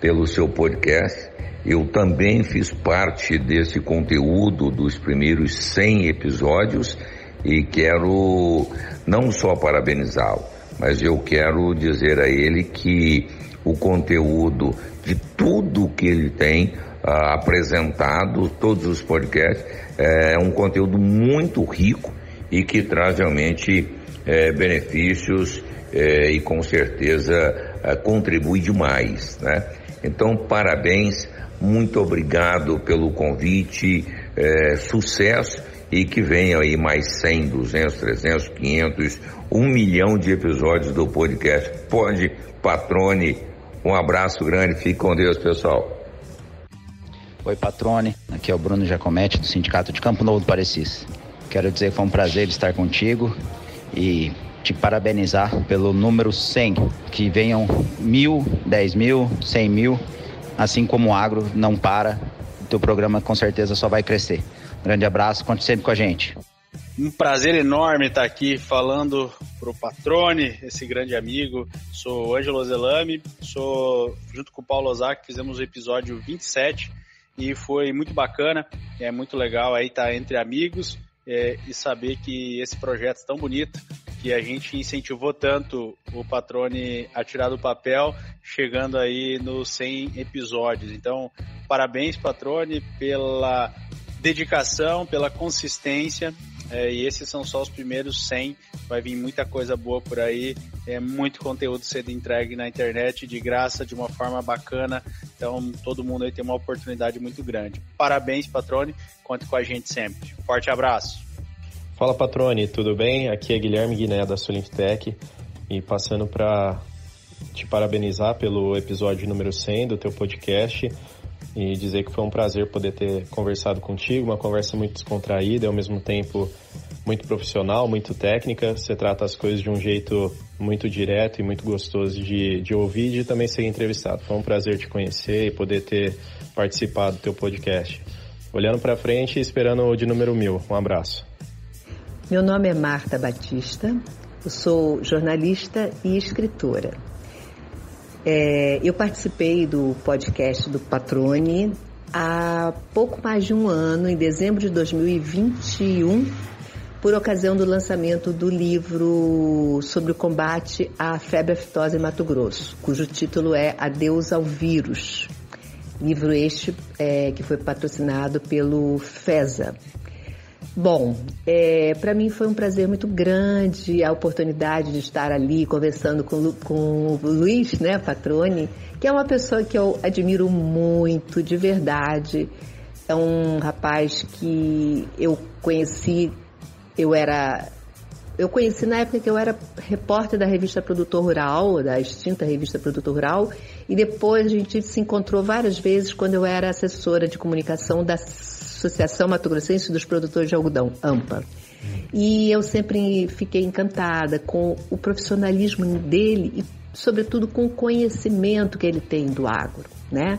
pelo seu podcast. Eu também fiz parte desse conteúdo dos primeiros 100 episódios e quero não só parabenizá-lo, mas eu quero dizer a ele que o conteúdo de tudo que ele tem uh, apresentado, todos os podcasts, é um conteúdo muito rico e que traz realmente é, benefícios é, e com certeza é, contribui demais, né? Então, parabéns, muito obrigado pelo convite, é, sucesso e que venham aí mais 100, 200, 300, 500, um milhão de episódios do podcast. Pode, Patrone, um abraço grande, fique com Deus, pessoal. Oi, Patrone, aqui é o Bruno Jacomete do Sindicato de Campo Novo do Parecis. Quero dizer que foi um prazer estar contigo e te parabenizar pelo número 100, que venham mil, dez mil, cem mil, assim como o agro não para, o teu programa com certeza só vai crescer. Grande abraço, conte sempre com a gente. Um prazer enorme estar aqui falando para o Patrone, esse grande amigo. Sou Ângelo Zelame, sou junto com o Paulo Ozaki, fizemos o episódio 27 e foi muito bacana. É muito legal aí estar entre amigos é, e saber que esse projeto tão bonito que a gente incentivou tanto o Patrone a tirar do papel, chegando aí nos 100 episódios. Então, parabéns, Patrone, pela dedicação, pela consistência. É, e esses são só os primeiros 100. Vai vir muita coisa boa por aí. É muito conteúdo sendo entregue na internet de graça, de uma forma bacana. Então, todo mundo aí tem uma oportunidade muito grande. Parabéns, Patrone. Conte com a gente sempre. Forte abraço. Fala Patrone, tudo bem? Aqui é Guilherme Guiné da Solintec e passando para te parabenizar pelo episódio número 100 do teu podcast e dizer que foi um prazer poder ter conversado contigo, uma conversa muito descontraída e ao mesmo tempo muito profissional, muito técnica. Você trata as coisas de um jeito muito direto e muito gostoso de, de ouvir e de também ser entrevistado. Foi um prazer te conhecer e poder ter participado do teu podcast. Olhando para frente e esperando o de número mil. Um abraço. Meu nome é Marta Batista, eu sou jornalista e escritora. É, eu participei do podcast do Patrone há pouco mais de um ano, em dezembro de 2021, por ocasião do lançamento do livro sobre o combate à febre aftosa em Mato Grosso, cujo título é Adeus ao Vírus. Livro este é, que foi patrocinado pelo FESA, Bom, é, para mim foi um prazer muito grande a oportunidade de estar ali conversando com, com o Luiz, né, Patrone, que é uma pessoa que eu admiro muito, de verdade. É um rapaz que eu conheci, eu era. Eu conheci na época que eu era repórter da revista Produtor Rural, da extinta revista Produtor Rural, e depois a gente se encontrou várias vezes quando eu era assessora de comunicação da Associação Mato Grossense dos Produtores de Algodão, AMPA. E eu sempre fiquei encantada com o profissionalismo dele e, sobretudo, com o conhecimento que ele tem do agro, né?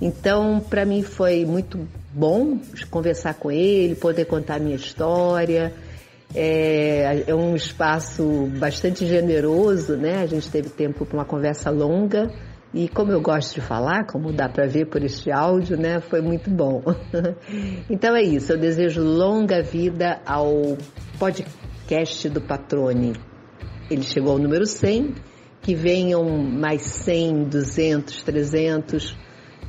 Então, para mim foi muito bom conversar com ele, poder contar a minha história. É, é um espaço bastante generoso, né? A gente teve tempo para uma conversa longa e como eu gosto de falar, como dá para ver por este áudio, né, foi muito bom. então é isso, eu desejo longa vida ao podcast do Patrone. Ele chegou ao número 100, que venham mais 100, 200, 300.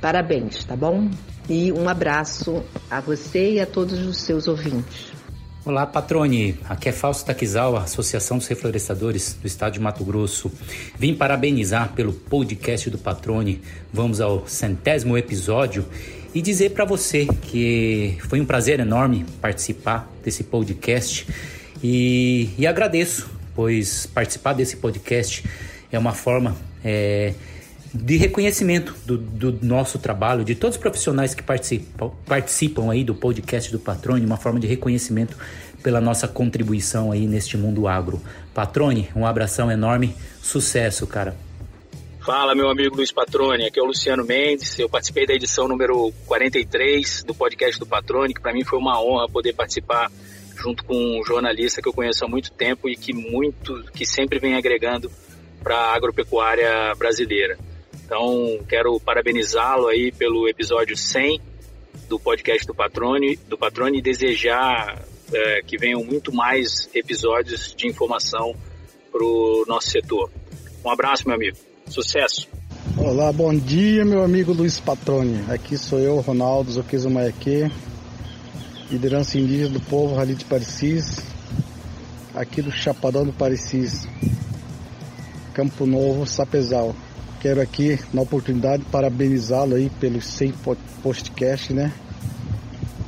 Parabéns, tá bom? E um abraço a você e a todos os seus ouvintes. Olá, Patrone. Aqui é Fausto Taquizawa, Associação dos Reflorescedores do Estado de Mato Grosso. Vim parabenizar pelo podcast do Patrone. Vamos ao centésimo episódio e dizer para você que foi um prazer enorme participar desse podcast e, e agradeço, pois participar desse podcast é uma forma é, de reconhecimento do, do, nosso trabalho, de todos os profissionais que participam, participam aí do podcast do Patrone, uma forma de reconhecimento pela nossa contribuição aí neste mundo agro. Patrone, um abração enorme, sucesso, cara. Fala, meu amigo Luiz Patrone, aqui é o Luciano Mendes. Eu participei da edição número 43 do podcast do Patrone, que para mim foi uma honra poder participar junto com um jornalista que eu conheço há muito tempo e que muito, que sempre vem agregando para a agropecuária brasileira. Então, quero parabenizá-lo aí pelo episódio 100 do podcast do Patrone, do Patrone e desejar é, que venham muito mais episódios de informação para o nosso setor. Um abraço, meu amigo. Sucesso! Olá, bom dia, meu amigo Luiz Patrone. Aqui sou eu, Ronaldo Zoquizo Maiaque, liderança indígena do povo Rally de Parecis, aqui do Chapadão do Parecis, Campo Novo, Sapezal. Quero aqui, na oportunidade, parabenizá-lo aí pelos 100 podcast, né?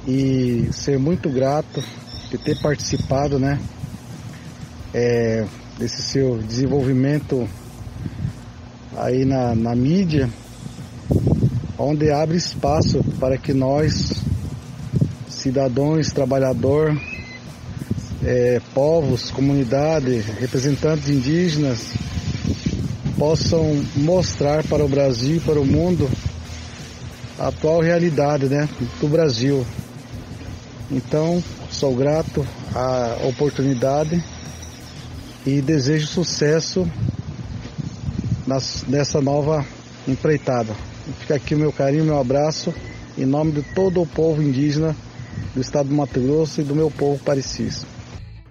E ser muito grato de ter participado, né? É, desse seu desenvolvimento aí na, na mídia, onde abre espaço para que nós, cidadãos, trabalhador, é, povos, comunidades, representantes indígenas, possam mostrar para o Brasil e para o mundo a atual realidade né, do Brasil. Então, sou grato à oportunidade e desejo sucesso nas, nessa nova empreitada. Fica aqui o meu carinho, meu abraço, em nome de todo o povo indígena do estado do Mato Grosso e do meu povo parecis.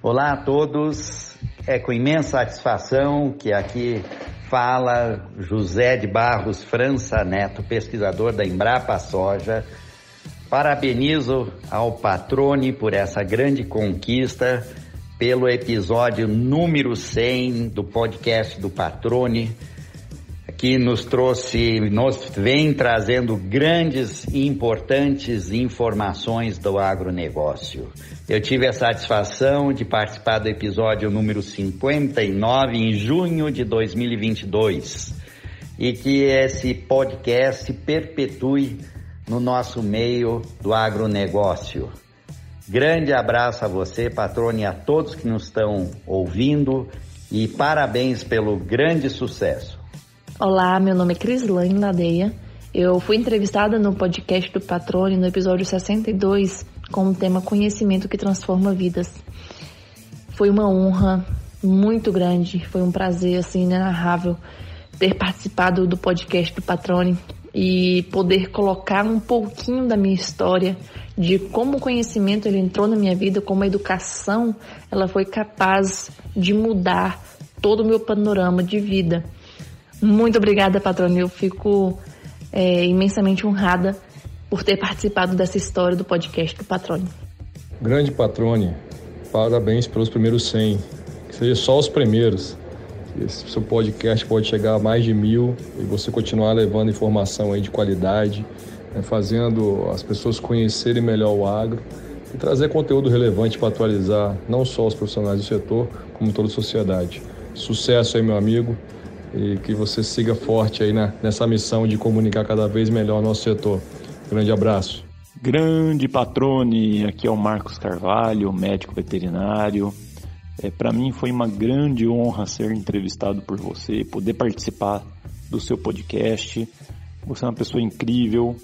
Olá a todos, é com imensa satisfação que aqui fala José de Barros França Neto, pesquisador da Embrapa Soja. Parabenizo ao Patrone por essa grande conquista, pelo episódio número 100 do podcast do Patrone que nos trouxe, nos vem trazendo grandes e importantes informações do agronegócio. Eu tive a satisfação de participar do episódio número 59 em junho de 2022 e que esse podcast perpetue no nosso meio do agronegócio. Grande abraço a você, patrone, a todos que nos estão ouvindo e parabéns pelo grande sucesso. Olá, meu nome é Crislane Ladeia. Eu fui entrevistada no podcast do Patrone no episódio 62 com o tema Conhecimento que Transforma Vidas. Foi uma honra muito grande, foi um prazer assim inenarrável ter participado do podcast do Patrone e poder colocar um pouquinho da minha história de como o conhecimento ele entrou na minha vida, como a educação ela foi capaz de mudar todo o meu panorama de vida. Muito obrigada, patrona. Eu fico é, imensamente honrada por ter participado dessa história do podcast do Patrone. Grande Patrone, parabéns pelos primeiros 100. Que seja só os primeiros. Esse seu podcast pode chegar a mais de mil e você continuar levando informação aí de qualidade, né, fazendo as pessoas conhecerem melhor o agro e trazer conteúdo relevante para atualizar não só os profissionais do setor, como toda a sociedade. Sucesso aí, meu amigo e que você siga forte aí na, nessa missão de comunicar cada vez melhor o nosso setor. Grande abraço. Grande patrone, aqui é o Marcos Carvalho, médico veterinário. É, Para mim foi uma grande honra ser entrevistado por você, poder participar do seu podcast. Você é uma pessoa incrível,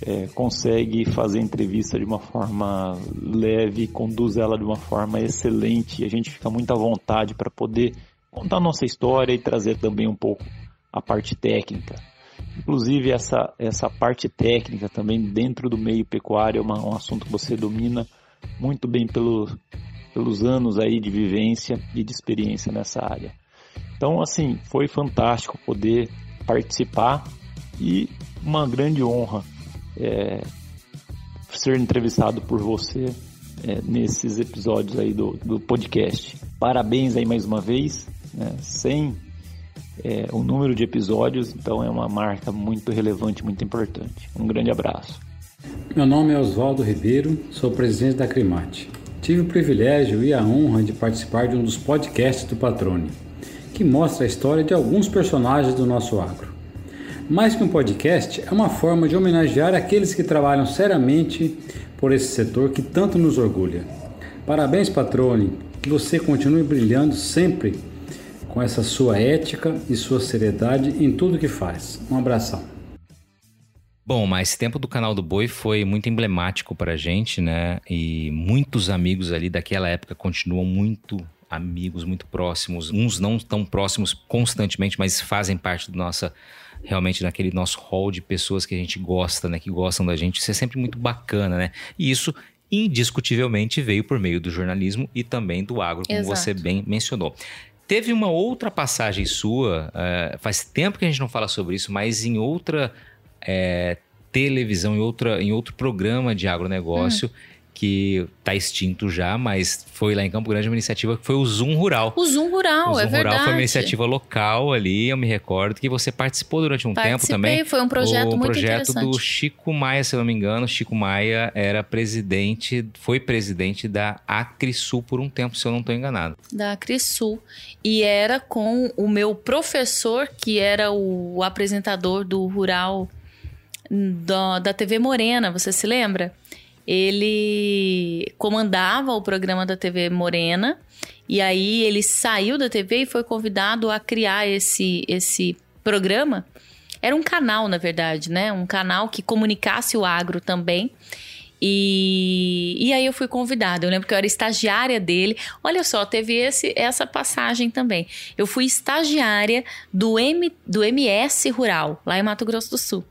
é, consegue fazer entrevista de uma forma leve, conduz ela de uma forma excelente. A gente fica muito à vontade para poder contar nossa história e trazer também um pouco a parte técnica. Inclusive essa, essa parte técnica também dentro do meio pecuário é uma, um assunto que você domina muito bem pelo, pelos anos aí de vivência e de experiência nessa área. Então assim, foi fantástico poder participar e uma grande honra é, ser entrevistado por você é, nesses episódios aí do, do podcast. Parabéns aí mais uma vez né, sem é, o número de episódios, então é uma marca muito relevante, muito importante. Um grande abraço. Meu nome é Oswaldo Ribeiro, sou presidente da Crimate. Tive o privilégio e a honra de participar de um dos podcasts do Patrone, que mostra a história de alguns personagens do nosso agro. Mais que um podcast, é uma forma de homenagear aqueles que trabalham seriamente por esse setor que tanto nos orgulha. Parabéns, Patrone, que você continue brilhando sempre com essa sua ética e sua seriedade em tudo que faz. Um abração. Bom, mas tempo do canal do Boi foi muito emblemático para a gente, né? E muitos amigos ali daquela época continuam muito amigos, muito próximos. Uns não tão próximos constantemente, mas fazem parte do nossa realmente naquele nosso hall de pessoas que a gente gosta, né? Que gostam da gente. Isso é sempre muito bacana, né? E isso indiscutivelmente veio por meio do jornalismo e também do agro, como Exato. você bem mencionou. Teve uma outra passagem sua, eh, faz tempo que a gente não fala sobre isso, mas em outra eh, televisão, em, outra, em outro programa de agronegócio, que está extinto já, mas foi lá em Campo Grande uma iniciativa que foi o Zoom Rural. O Zoom Rural, o Zoom é Rural verdade. foi uma iniciativa local ali, eu me recordo que você participou durante um tempo Participei, também. foi um projeto o muito projeto do interessante. Chico Maia, se eu não me engano. Chico Maia era presidente, foi presidente da Acrisul por um tempo, se eu não estou enganado. da Crisul. E era com o meu professor, que era o apresentador do Rural da, da TV Morena, você se lembra? Ele comandava o programa da TV Morena. E aí ele saiu da TV e foi convidado a criar esse, esse programa. Era um canal, na verdade, né? Um canal que comunicasse o agro também. E, e aí eu fui convidada. Eu lembro que eu era estagiária dele. Olha só, teve esse, essa passagem também. Eu fui estagiária do, M, do MS Rural, lá em Mato Grosso do Sul.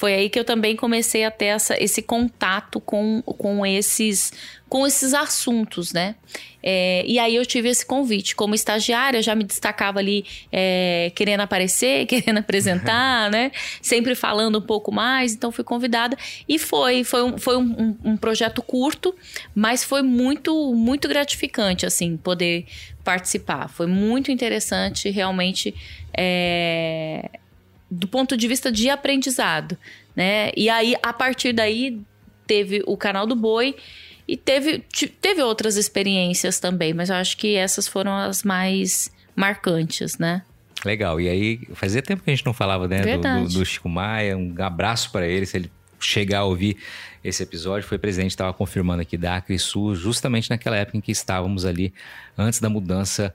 Foi aí que eu também comecei a ter essa, esse contato com, com, esses, com esses assuntos, né? É, e aí eu tive esse convite. Como estagiária, eu já me destacava ali é, querendo aparecer, querendo apresentar, né? Sempre falando um pouco mais, então fui convidada. E foi, foi, um, foi um, um- um projeto curto, mas foi muito, muito gratificante, assim, poder participar. Foi muito interessante, realmente. é, do ponto de vista de aprendizado, né? E aí, a partir daí, teve o canal do Boi e teve, teve outras experiências também, mas eu acho que essas foram as mais marcantes, né? Legal. E aí, fazia tempo que a gente não falava, né, do, do, do Chico Maia. Um abraço para ele, se ele chegar a ouvir esse episódio. Foi presente, estava confirmando aqui da Acrisul, justamente naquela época em que estávamos ali, antes da mudança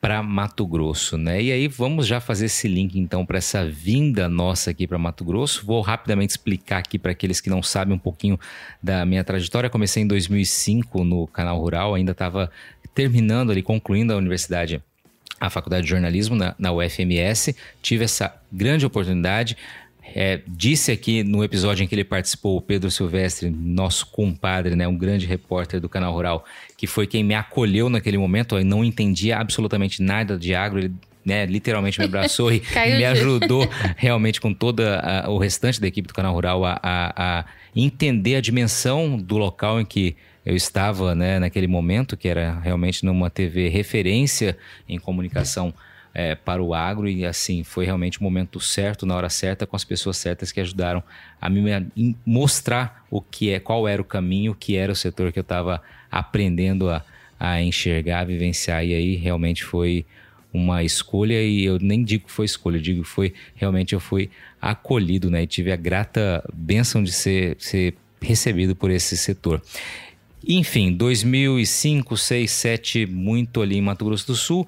para Mato Grosso, né? E aí vamos já fazer esse link então para essa vinda nossa aqui para Mato Grosso. Vou rapidamente explicar aqui para aqueles que não sabem um pouquinho da minha trajetória. Comecei em 2005 no canal Rural, ainda estava terminando ali, concluindo a universidade a faculdade de jornalismo na, na UFMS. Tive essa grande oportunidade. É, disse aqui no episódio em que ele participou, o Pedro Silvestre, nosso compadre, né, um grande repórter do canal Rural, que foi quem me acolheu naquele momento. Eu não entendia absolutamente nada de agro. Ele né, literalmente me abraçou e me ajudou realmente com toda a- o restante da equipe do canal Rural a, a- a entender a dimensão do local em que eu estava né, naquele momento, que era realmente numa TV referência em comunicação é, para o agro e assim foi realmente o momento certo, na hora certa, com as pessoas certas que ajudaram a me mostrar o que é, qual era o caminho, o que era o setor que eu estava aprendendo a, a enxergar, a vivenciar e aí realmente foi uma escolha e eu nem digo que foi escolha, eu digo que foi realmente eu fui acolhido, né? E tive a grata bênção de ser, ser recebido por esse setor. Enfim, 2005, 6, 7, muito ali em Mato Grosso do Sul.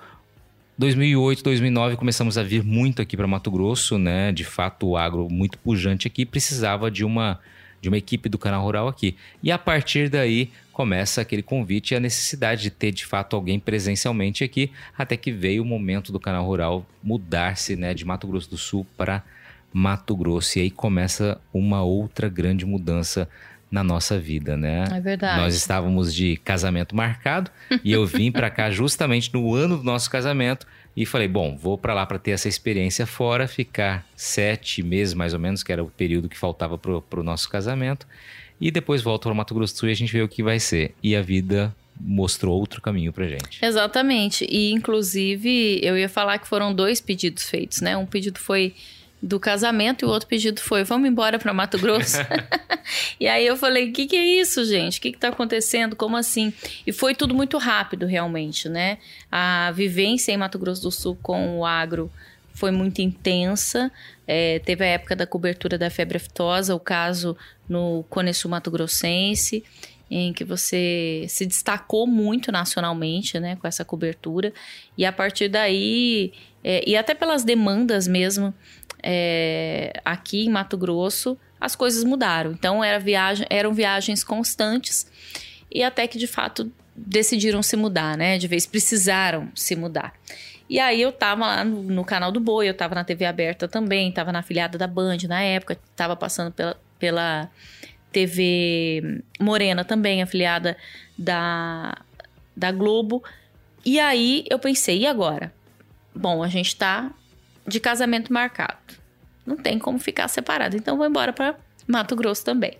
2008, 2009 começamos a vir muito aqui para Mato Grosso, né? De fato, o agro muito pujante aqui precisava de uma de uma equipe do canal rural aqui. E a partir daí começa aquele convite e a necessidade de ter de fato alguém presencialmente aqui, até que veio o momento do canal rural mudar-se, né, de Mato Grosso do Sul para Mato Grosso. E aí começa uma outra grande mudança na nossa vida, né? É verdade. Nós estávamos de casamento marcado e eu vim para cá justamente no ano do nosso casamento e falei, bom, vou para lá para ter essa experiência fora, ficar sete meses mais ou menos, que era o período que faltava pro, pro nosso casamento, e depois volto para Mato Grosso do Sul e a gente vê o que vai ser. E a vida mostrou outro caminho pra gente. Exatamente. E, inclusive, eu ia falar que foram dois pedidos feitos, né? Um pedido foi do casamento e o outro pedido foi: vamos embora para Mato Grosso. e aí eu falei: o que, que é isso, gente? O que, que tá acontecendo? Como assim? E foi tudo muito rápido, realmente, né? A vivência em Mato Grosso do Sul com o agro foi muito intensa. É, teve a época da cobertura da febre aftosa, o caso no Cone Sul Mato Grossense em que você se destacou muito nacionalmente, né, com essa cobertura. E a partir daí, é, e até pelas demandas mesmo, é, aqui em Mato Grosso, as coisas mudaram. Então era viagem, eram viagens constantes e até que de fato decidiram se mudar, né? De vez precisaram se mudar. E aí eu tava lá no, no canal do Boi, eu tava na TV aberta também, tava na afiliada da Band na época, tava passando pela, pela TV Morena também, afiliada da, da Globo. E aí eu pensei, e agora? Bom, a gente tá de casamento marcado. Não tem como ficar separado, então vou embora para Mato Grosso também.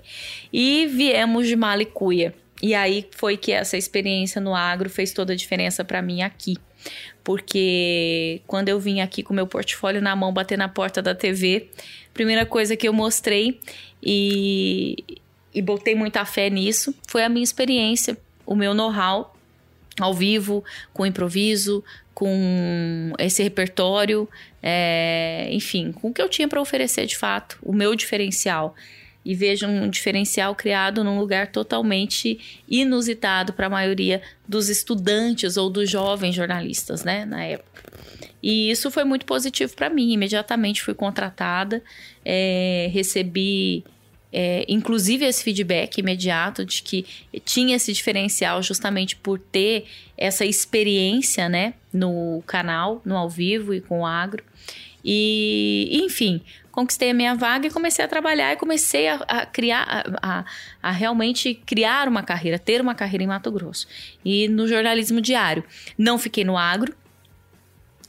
E viemos de Malicuia. E aí foi que essa experiência no agro fez toda a diferença para mim aqui. Porque quando eu vim aqui com meu portfólio na mão bater na porta da TV, primeira coisa que eu mostrei e, e botei muita fé nisso foi a minha experiência, o meu know-how ao vivo, com improviso, com esse repertório, é, enfim, com o que eu tinha para oferecer de fato, o meu diferencial. E vejo um diferencial criado num lugar totalmente inusitado para a maioria dos estudantes ou dos jovens jornalistas, né, na época. E isso foi muito positivo para mim. Imediatamente fui contratada, é, recebi é, inclusive esse feedback imediato de que tinha esse diferencial justamente por ter essa experiência, né, no canal, no ao vivo e com o agro. E, enfim, conquistei a minha vaga e comecei a trabalhar e comecei a, a criar, a, a, a, realmente criar uma carreira, ter uma carreira em Mato Grosso. E no jornalismo diário. Não fiquei no agro,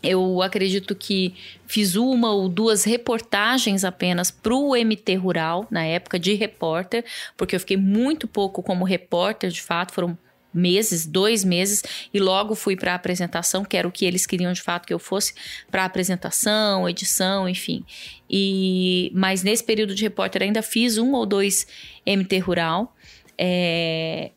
eu acredito que fiz uma ou duas reportagens apenas para o MT Rural, na época de repórter, porque eu fiquei muito pouco como repórter, de fato, foram meses, dois meses, e logo fui para a apresentação, que era o que eles queriam de fato que eu fosse para apresentação, edição, enfim. E mas nesse período de repórter ainda fiz um ou dois MT Rural. É,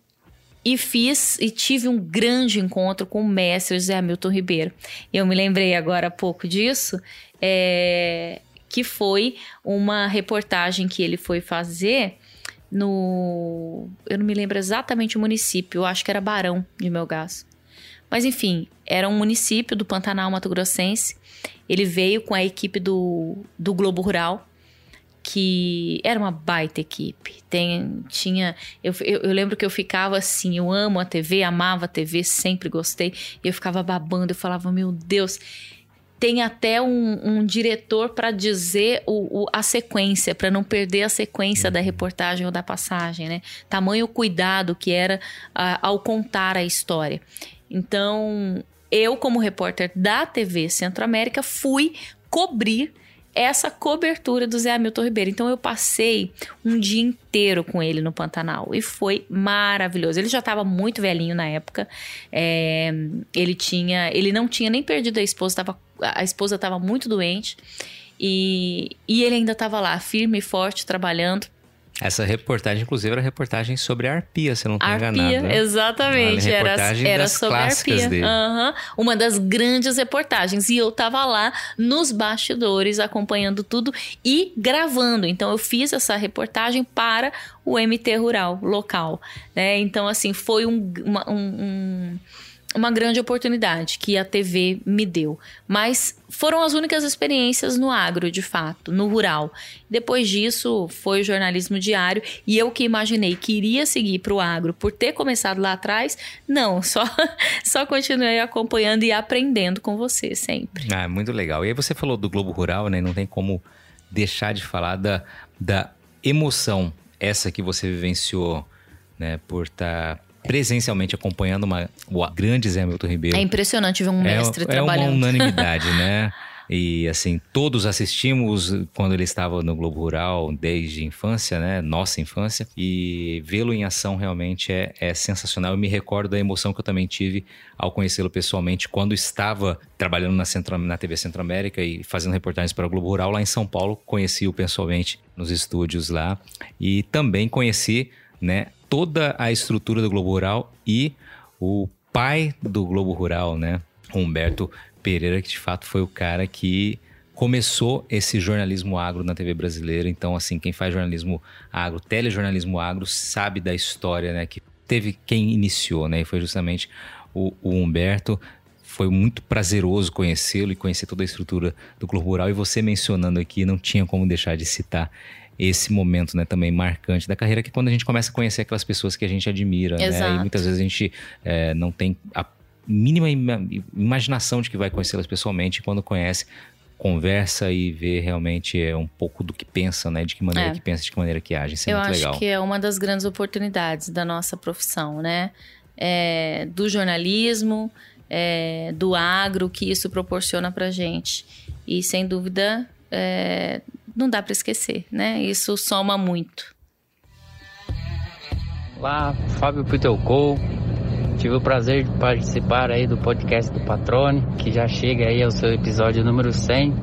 e fiz e tive um grande encontro com o mestre José Hamilton Ribeiro. Eu me lembrei agora há pouco disso, é, que foi uma reportagem que ele foi fazer no. Eu não me lembro exatamente o município, eu acho que era Barão de Melgaço. Mas enfim, era um município do Pantanal Mato Grossense. Ele veio com a equipe do, do Globo Rural que era uma baita equipe. Tem, tinha, eu, eu, eu, lembro que eu ficava assim, eu amo a TV, amava a TV, sempre gostei. E eu ficava babando, eu falava, meu Deus, tem até um, um diretor para dizer o, o, a sequência, para não perder a sequência da reportagem ou da passagem, né? Tamanho cuidado que era ao contar a história. Então, eu, como repórter da TV Centro-América, fui cobrir essa cobertura do Zé Hamilton Ribeiro. Então eu passei um dia inteiro com ele no Pantanal e foi maravilhoso. Ele já estava muito velhinho na época. É, ele tinha, ele não tinha nem perdido a esposa, tava, a esposa estava muito doente e, e ele ainda estava lá, firme e forte, trabalhando. Essa reportagem, inclusive, era reportagem sobre a arpia, se eu não estou enganado. Né? Exatamente. Era, era sobre a arpia. Dele. Uhum. Uma das grandes reportagens. E eu tava lá nos bastidores acompanhando tudo e gravando. Então eu fiz essa reportagem para o MT Rural local. Né? Então, assim, foi um, uma, um, um uma grande oportunidade que a TV me deu. Mas foram as únicas experiências no agro, de fato, no rural. Depois disso, foi o jornalismo diário e eu que imaginei que iria seguir para o agro por ter começado lá atrás, não, só, só continuei acompanhando e aprendendo com você sempre. Ah, muito legal. E aí você falou do Globo Rural, né? Não tem como deixar de falar da, da emoção, essa que você vivenciou, né? Por estar. Tá presencialmente acompanhando uma, o grande Zé Milton Ribeiro. É impressionante ver um é mestre é, trabalhando. É uma unanimidade, né? E assim, todos assistimos quando ele estava no Globo Rural desde a infância, né? Nossa infância. E vê-lo em ação realmente é, é, sensacional. Eu me recordo da emoção que eu também tive ao conhecê-lo pessoalmente quando estava trabalhando na, Centro, na TV Centro-América e fazendo reportagens para o Globo Rural lá em São Paulo. Conheci-o pessoalmente nos estúdios lá. E também conheci, né? Toda a estrutura do Globo Rural e o pai do Globo Rural, né? Humberto Pereira, que de fato foi o cara que começou esse jornalismo agro na TV brasileira. Então, assim, quem faz jornalismo agro, telejornalismo agro, sabe da história, né? Que teve quem iniciou, né? E foi justamente o, o Humberto. Foi muito prazeroso conhecê-lo e conhecer toda a estrutura do Globo Rural. E você mencionando aqui, não tinha como deixar de citar esse momento, né, também marcante da carreira, que é quando a gente começa a conhecer aquelas pessoas que a gente admira, né? Exato. E muitas vezes a gente é, não tem a mínima ima- imaginação de que vai conhecê-las pessoalmente, e quando conhece, conversa e vê realmente é, um pouco do que pensa, né? De que maneira É. que pensa, de que maneira que age. Isso é Eu muito acho legal. que é uma das grandes oportunidades da nossa profissão, né? É, do jornalismo, é, do agro, que isso proporciona pra gente. E sem dúvida, é, não dá para esquecer, né? Isso soma muito. Olá, Fábio Pitelcou. Tive o prazer de participar aí do podcast do Patrone, que já chega aí ao seu episódio número 100.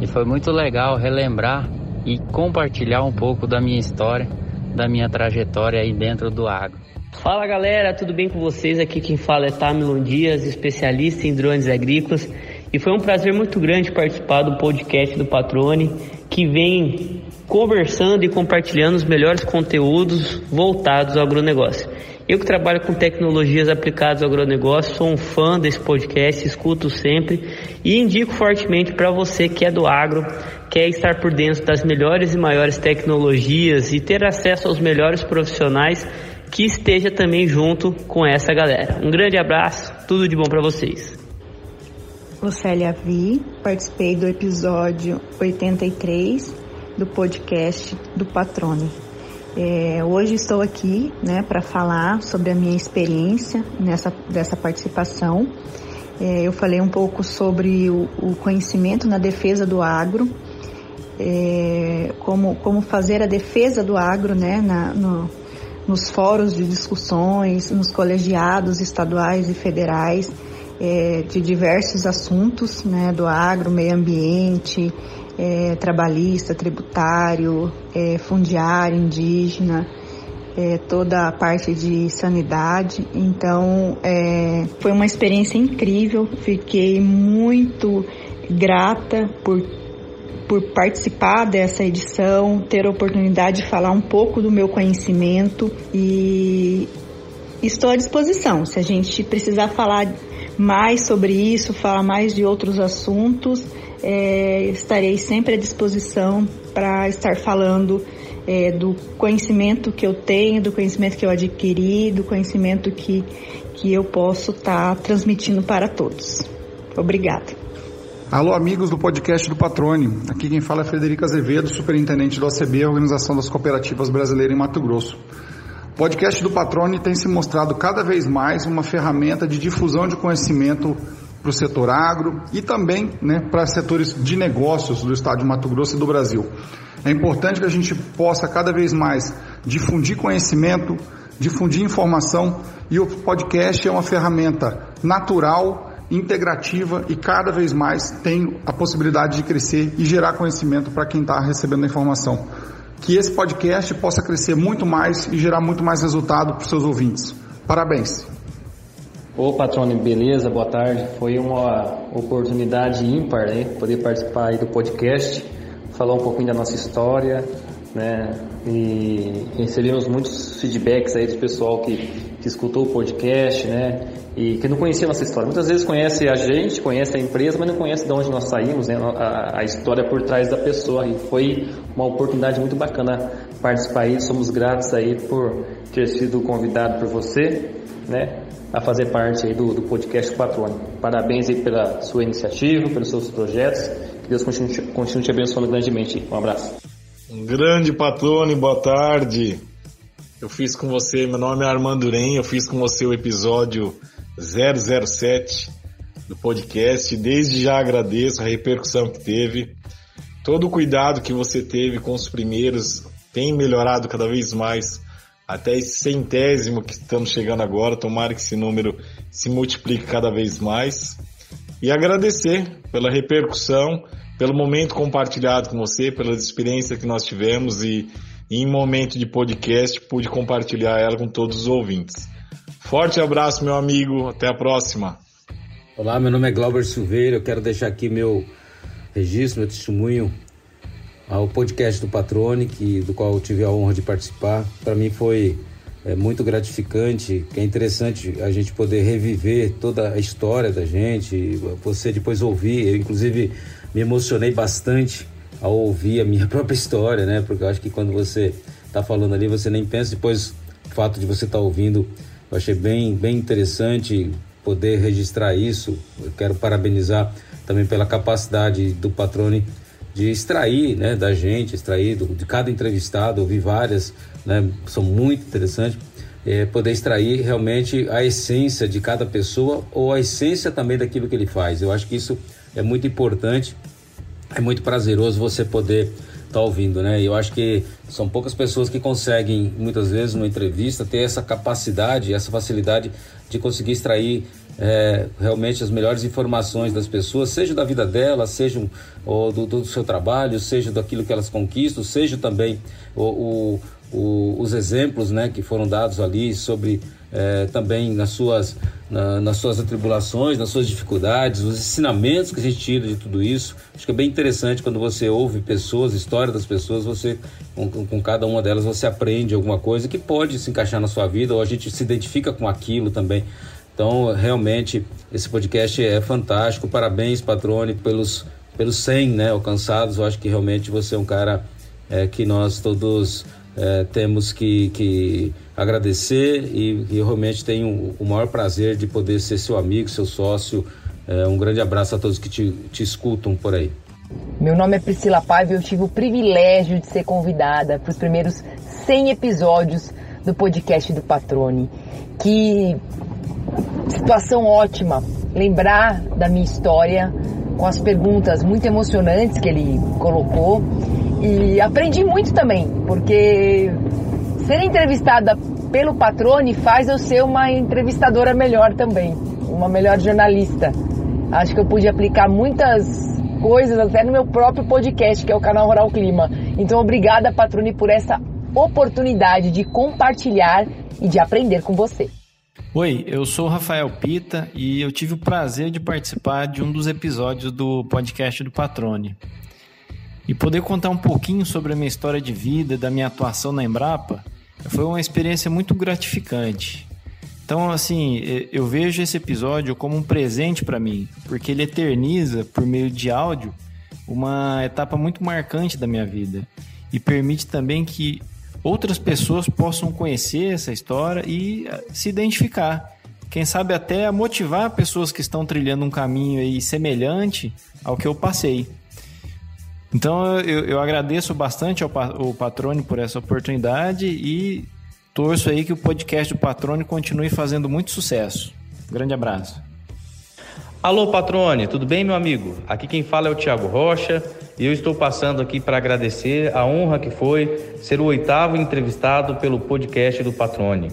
E foi muito legal relembrar e compartilhar um pouco da minha história, da minha trajetória aí dentro do agro. Fala galera, tudo bem com vocês? Aqui quem fala é Tamilon Dias, especialista em drones agrícolas. E foi um prazer muito grande participar do podcast do Patrone, que vem conversando e compartilhando os melhores conteúdos voltados ao agronegócio. Eu que trabalho com tecnologias aplicadas ao agronegócio, sou um fã desse podcast, escuto sempre e indico fortemente para você que é do agro, quer estar por dentro das melhores e maiores tecnologias e ter acesso aos melhores profissionais, que esteja também junto com essa galera. Um grande abraço, tudo de bom para vocês. Lucélia Vi, participei do episódio 83 do podcast do Patrone. É, hoje estou aqui né, para falar sobre a minha experiência nessa dessa participação. É, eu falei um pouco sobre o, o conhecimento na defesa do agro, é, como, como fazer a defesa do agro né, na, no, nos fóruns de discussões, nos colegiados estaduais e federais é, de diversos assuntos né, do agro, meio ambiente, é, trabalhista, tributário, é, fundiário, indígena, é, toda a parte de sanidade. Então, é, foi uma experiência incrível. Fiquei muito grata por, por participar dessa edição, ter a oportunidade de falar um pouco do meu conhecimento e estou à disposição. Se a gente precisar falar mais sobre isso, falar mais de outros assuntos, é, estarei sempre à disposição para estar falando é, do conhecimento que eu tenho, do conhecimento que eu adquiri, do conhecimento que, que eu posso estar transmitindo para todos. Obrigada. Alô, amigos do podcast do Patrone. Aqui quem fala é Frederico Azevedo, superintendente do ACB, Organização das Cooperativas Brasileiras em Mato Grosso. O podcast do Patrone tem se mostrado cada vez mais uma ferramenta de difusão de conhecimento para o setor agro e também né, para setores de negócios do estado de Mato Grosso e do Brasil. É importante que a gente possa cada vez mais difundir conhecimento, difundir informação e o podcast é uma ferramenta natural, integrativa e cada vez mais tem a possibilidade de crescer e gerar conhecimento para quem está recebendo a informação. Que esse podcast possa crescer muito mais e gerar muito mais resultado para os seus ouvintes. Parabéns! Ô patrone, beleza? Boa tarde. Foi uma oportunidade ímpar né, poder participar aí do podcast, falar um pouquinho da nossa história, né? E recebemos muitos feedbacks aí do pessoal que, que escutou o podcast, né? E que não conhecia a nossa história. Muitas vezes conhece a gente, conhece a empresa, mas não conhece de onde nós saímos, né? A, a história por trás da pessoa. E foi uma oportunidade muito bacana participar aí. Somos gratos aí por ter sido convidado por você, né? a fazer parte aí do, do podcast Patrone. Parabéns aí pela sua iniciativa, pelos seus projetos. Que Deus continue, continue te abençoando grandemente. Um abraço. Um grande patrone, boa tarde. Eu fiz com você, meu nome é Armando Urem, eu fiz com você o episódio 007 do podcast. Desde já agradeço a repercussão que teve. Todo o cuidado que você teve com os primeiros tem melhorado cada vez mais até esse centésimo que estamos chegando agora. Tomara que esse número se multiplique cada vez mais. E agradecer pela repercussão, pelo momento compartilhado com você, pelas experiências que nós tivemos e, em momento de podcast pude compartilhar ela com todos os ouvintes. Forte abraço, meu amigo. Até a próxima. Olá, meu nome é Glauber Silveira. Eu quero deixar aqui meu registro, meu testemunho ao podcast do Patrone, que, do qual eu tive a honra de participar. Para mim foi é, muito gratificante, é interessante a gente poder reviver toda a história da gente, você depois ouvir. Eu, inclusive, me emocionei bastante ao ouvir a minha própria história, né? Porque eu acho que quando você está falando ali, você nem pensa depois o fato de você estar tá ouvindo. Eu achei bem, bem interessante poder registrar isso. Eu quero parabenizar também pela capacidade do Patrone de extrair né, da gente, extrair do, de cada entrevistado, ouvir várias, né, são muito interessantes, é, poder extrair realmente a essência de cada pessoa ou a essência também daquilo que ele faz. Eu acho que isso é muito importante, é muito prazeroso você poder estar tá ouvindo, né? Eu acho que são poucas pessoas que conseguem, muitas vezes, numa entrevista, ter essa capacidade, essa facilidade de conseguir extrair é, realmente as melhores informações das pessoas, seja da vida delas, seja do, do, seu trabalho, seja daquilo que elas conquistam, seja também o, o, o, os exemplos né, que foram dados ali sobre é, também nas suas, na, nas suas atribulações, nas suas dificuldades, os ensinamentos que a gente tira de tudo isso. Acho que é bem interessante quando você ouve pessoas, história das pessoas, você com, com cada uma delas você aprende alguma coisa que pode se encaixar na sua vida ou a gente se identifica com aquilo também. Então, realmente, esse podcast é fantástico. Parabéns, Patrone, pelos, pelos 100 né, alcançados. Eu acho que realmente você é um cara é, que nós todos é, temos que, que agradecer e, e realmente tenho o maior prazer de poder ser seu amigo, seu sócio. É, um grande abraço a todos que te, te escutam por aí. Meu nome é Priscila Paiva e eu tive o privilégio de ser convidada para os primeiros 100 episódios do podcast do Patrone, que situação ótima lembrar da minha história com as perguntas muito emocionantes que ele colocou e aprendi muito também, porque ser entrevistada pelo Patrone faz eu ser uma entrevistadora melhor também, uma melhor jornalista. Acho que eu pude aplicar muitas coisas até no meu próprio podcast, que é o canal Rural Clima. Então, obrigada, Patrone, por essa oportunidade de compartilhar e de aprender com você. Oi, eu sou o Rafael Pita e eu tive o prazer de participar de um dos episódios do podcast do Patrone. E poder contar um pouquinho sobre a minha história de vida, da minha atuação na Embrapa, foi uma experiência muito gratificante. Então, assim, eu vejo esse episódio como um presente para mim, porque ele eterniza, por meio de áudio, uma etapa muito marcante da minha vida e permite também que outras pessoas possam conhecer essa história e eh, se identificar. Quem sabe até motivar pessoas que estão trilhando um caminho aí semelhante ao que eu passei. Então eu, eu agradeço bastante ao, ao Patrone por essa oportunidade e torço aí que o podcast do Patrone continue fazendo muito sucesso. Grande abraço. Alô, Patrone, tudo bem, meu amigo? Aqui quem fala é o Tiago Rocha e eu estou passando aqui para agradecer a honra que foi ser o oitavo entrevistado pelo podcast do Patrone.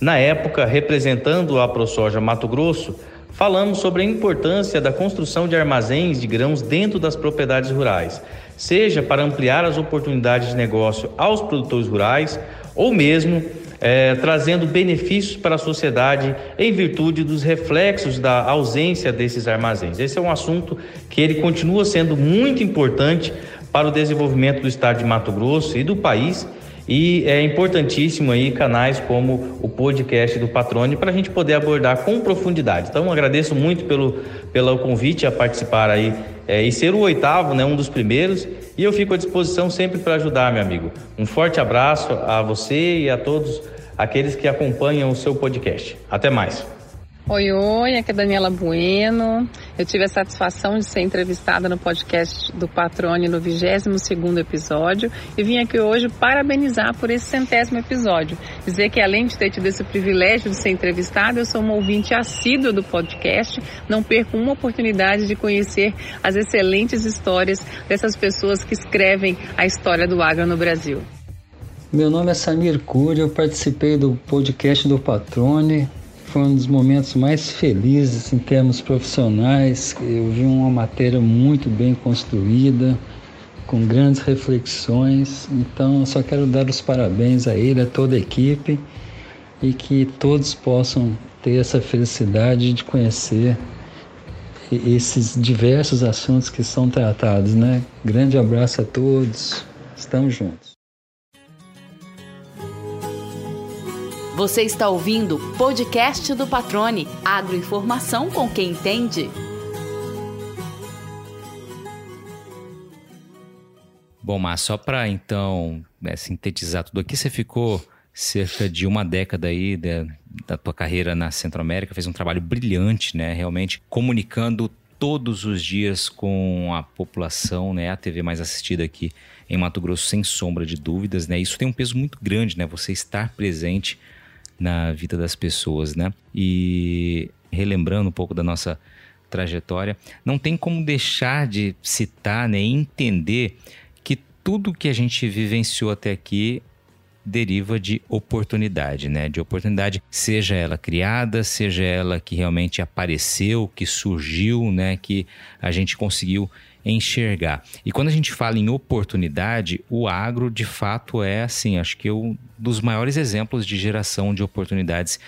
Na época, representando a ProSoja Mato Grosso, falamos sobre a importância da construção de armazéns de grãos dentro das propriedades rurais, seja para ampliar as oportunidades de negócio aos produtores rurais ou mesmo é, trazendo benefícios para a sociedade em virtude dos reflexos da ausência desses armazéns. Esse é um assunto que ele continua sendo muito importante para o desenvolvimento do estado de Mato Grosso e do país. E é importantíssimo aí canais como o podcast do Patrone para a gente poder abordar com profundidade. Então agradeço muito pelo, pelo convite a participar aí é, e ser o oitavo, né, um dos primeiros. E eu fico à disposição sempre para ajudar, meu amigo. Um forte abraço a você e a todos aqueles que acompanham o seu podcast. Até mais. Oi, oi, aqui é Daniela Bueno. Eu tive a satisfação de ser entrevistada no podcast do Patrone no 22º episódio e vim aqui hoje parabenizar por esse centésimo episódio. Dizer que além de ter tido esse privilégio de ser entrevistada, eu sou uma ouvinte assídua do podcast, não perco uma oportunidade de conhecer as excelentes histórias dessas pessoas que escrevem a história do agro no Brasil. Meu nome é Samir Cury, eu participei do podcast do Patrone. Foi um dos momentos mais felizes em termos profissionais. Eu vi uma matéria muito bem construída, com grandes reflexões. Então, eu só quero dar os parabéns a ele, a toda a equipe e que todos possam ter essa felicidade de conhecer esses diversos assuntos que são tratados, né? Grande abraço a todos. Estamos juntos. Você está ouvindo o podcast do Patrone. Agroinformação com quem entende. Bom, mas só para então né, sintetizar tudo aqui, você ficou cerca de uma década aí da, da tua carreira na Centro-América, fez um trabalho brilhante, né? Realmente comunicando todos os dias com a população, né? A TV mais assistida aqui em Mato Grosso, sem sombra de dúvidas, né? Isso tem um peso muito grande, né? Você estar presente na vida das pessoas, né? E relembrando um pouco da nossa trajetória, não tem como deixar de citar, né? Entender que tudo que a gente vivenciou até aqui deriva de oportunidade, né? De oportunidade, seja ela criada, seja ela que realmente apareceu, que surgiu, né? Que a gente conseguiu enxergar. E quando a gente fala em oportunidade, o agro de fato é assim, acho que um dos maiores exemplos de geração de oportunidades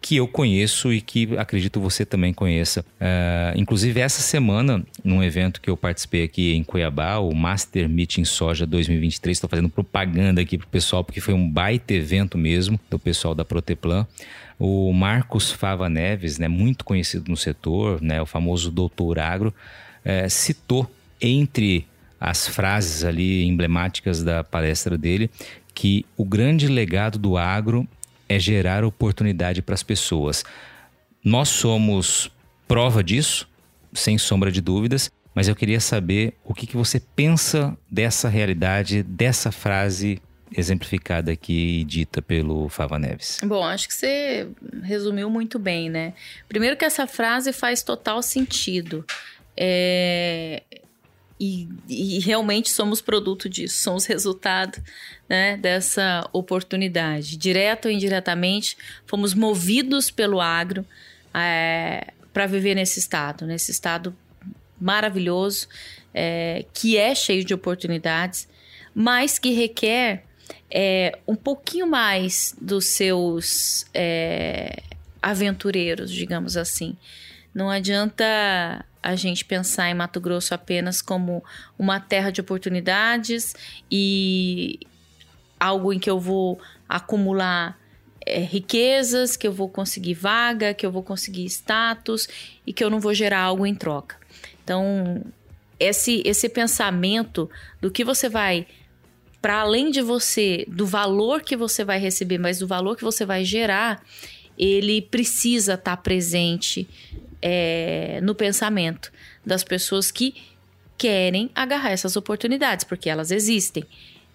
que eu conheço e que acredito você também conheça. Uh, inclusive, essa semana, num evento que eu participei aqui em Cuiabá, o Master Meeting Soja 2023, estou fazendo propaganda aqui para o pessoal, porque foi um baita evento mesmo do pessoal da Proteplan. O Marcos Fava Neves, né, muito conhecido no setor, né, o famoso doutor agro, uh, citou entre as frases ali emblemáticas da palestra dele que o grande legado do agro é gerar oportunidade para as pessoas. Nós somos prova disso, sem sombra de dúvidas, mas eu queria saber o que, que você pensa dessa realidade, dessa frase exemplificada aqui e dita pelo Fava Neves. Bom, acho que você resumiu muito bem, né? Primeiro que essa frase faz total sentido. É, e, e, realmente somos produto disso, somos resultado né, dessa oportunidade. Direto ou indiretamente, fomos movidos pelo agro é, para viver nesse estado, nesse estado maravilhoso, é, que é cheio de oportunidades, mas que requer é, um pouquinho mais dos seus aventureiros, digamos assim. Não adianta a gente pensar em Mato Grosso apenas como uma terra de oportunidades e algo em que eu vou acumular é, riquezas, que eu vou conseguir vaga, que eu vou conseguir status e que eu não vou gerar algo em troca. Então, esse, esse pensamento do que você vai para além de você, do valor que você vai receber, mas do valor que você vai gerar, ele precisa estar tá presente é, no pensamento das pessoas que querem agarrar essas oportunidades, porque elas existem.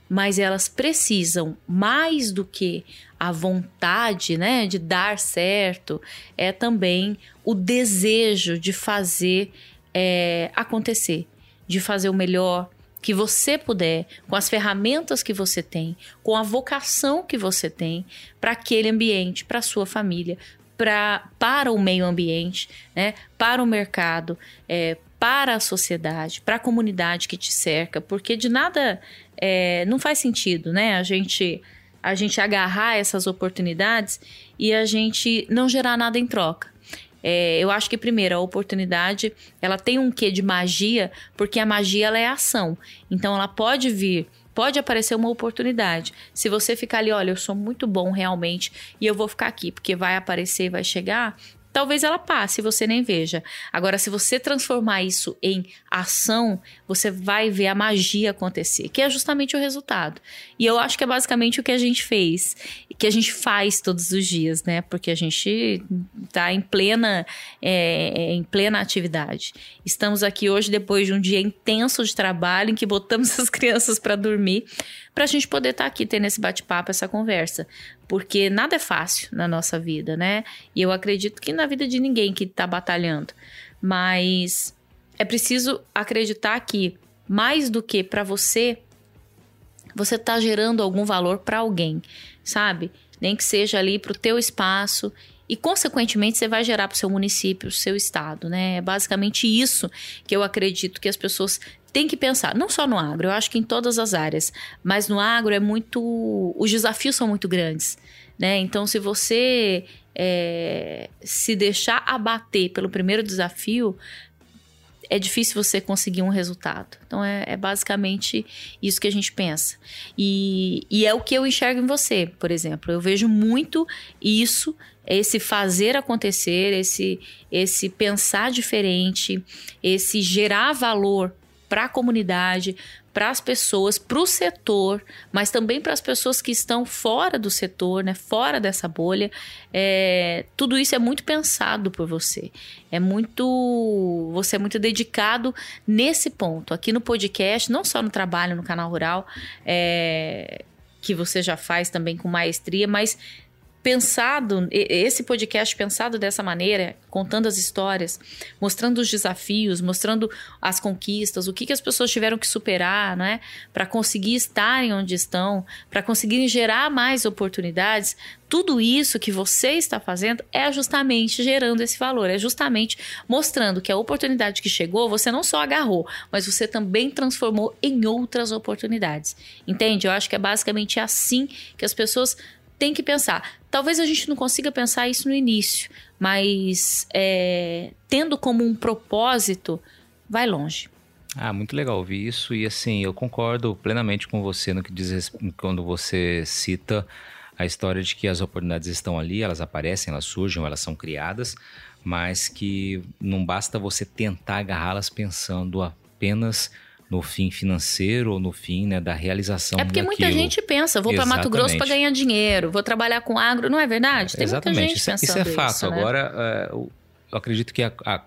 Mas elas precisam, mais do que a vontade né, de dar certo, é também o desejo de fazer é, acontecer, de fazer o melhor, que você puder, com as ferramentas que você tem, com a vocação que você tem para aquele ambiente, para sua família, pra, para o meio ambiente, né? para o mercado, é, para a sociedade, para a comunidade que te cerca, porque de nada é, não faz sentido, né? A gente a gente agarrar essas oportunidades e a gente não gerar nada em troca. É, eu acho que primeiro a oportunidade ela tem um quê de magia, porque a magia ela é ação. Então ela pode vir pode aparecer uma oportunidade. Se você ficar ali, olha, eu sou muito bom realmente e eu vou ficar aqui, porque vai aparecer, vai chegar, talvez ela passe e você nem veja. Agora, se você transformar isso em ação, você vai ver a magia acontecer, que é justamente o resultado. E eu acho que é basicamente o que a gente fez, que a gente faz todos os dias, né? Porque a gente está em plena, é, em plena atividade. Estamos aqui hoje depois de um dia intenso de trabalho, em que botamos as crianças para dormir para a gente poder estar tá aqui tendo esse bate-papo, essa conversa. Porque nada é fácil na nossa vida, né? E eu acredito que na vida de ninguém que está batalhando. Mas é preciso acreditar que, mais do que para você, você está gerando algum valor para alguém, sabe? Nem que seja ali para o teu espaço e consequentemente você vai gerar para o seu município, o seu estado, né? É basicamente isso que eu acredito que as pessoas tem que pensar, não só no agro, eu acho que em todas as áreas, mas no agro é muito. Os desafios são muito grandes. Né? Então, se você é, se deixar abater pelo primeiro desafio, é difícil você conseguir um resultado. Então, é, é basicamente isso que a gente pensa. E, e, é o que eu enxergo em você, por exemplo. Eu vejo muito isso, esse fazer acontecer, esse, esse pensar diferente, esse gerar valor para a comunidade, para as pessoas, para o setor, mas também para as pessoas que estão fora do setor, né, fora dessa bolha. É, tudo isso é muito pensado por você. É muito. Você é muito dedicado nesse ponto. Aqui no podcast, não só no trabalho no canal rural, é, que você já faz também com maestria, mas pensado, esse podcast pensado dessa maneira, contando as histórias, mostrando os desafios, mostrando as conquistas, o que, que as pessoas tiveram que superar, né, para conseguir estarem onde estão, para conseguirem gerar mais oportunidades, tudo isso que você está fazendo é justamente gerando esse valor, é justamente mostrando que a oportunidade que chegou, você não só agarrou, mas você também transformou em outras oportunidades. Entende? Eu acho que é basicamente assim que as pessoas tem que pensar. Talvez a gente não consiga pensar isso no início, mas é, tendo como um propósito, vai longe. Ah, muito legal ouvir isso e assim, eu concordo plenamente com você no que diz quando você cita a história de que as oportunidades estão ali, elas aparecem, elas surgem, elas são criadas, mas que não basta você tentar agarrá-las pensando apenas no fim financeiro ou no fim né, da realização É porque daquilo. muita gente pensa, vou para Mato Grosso para ganhar dinheiro, vou trabalhar com agro, não é verdade? Tem Exatamente, muita gente isso, é- pensando isso é fato. isso, né? Agora, é, eu acredito que a, a,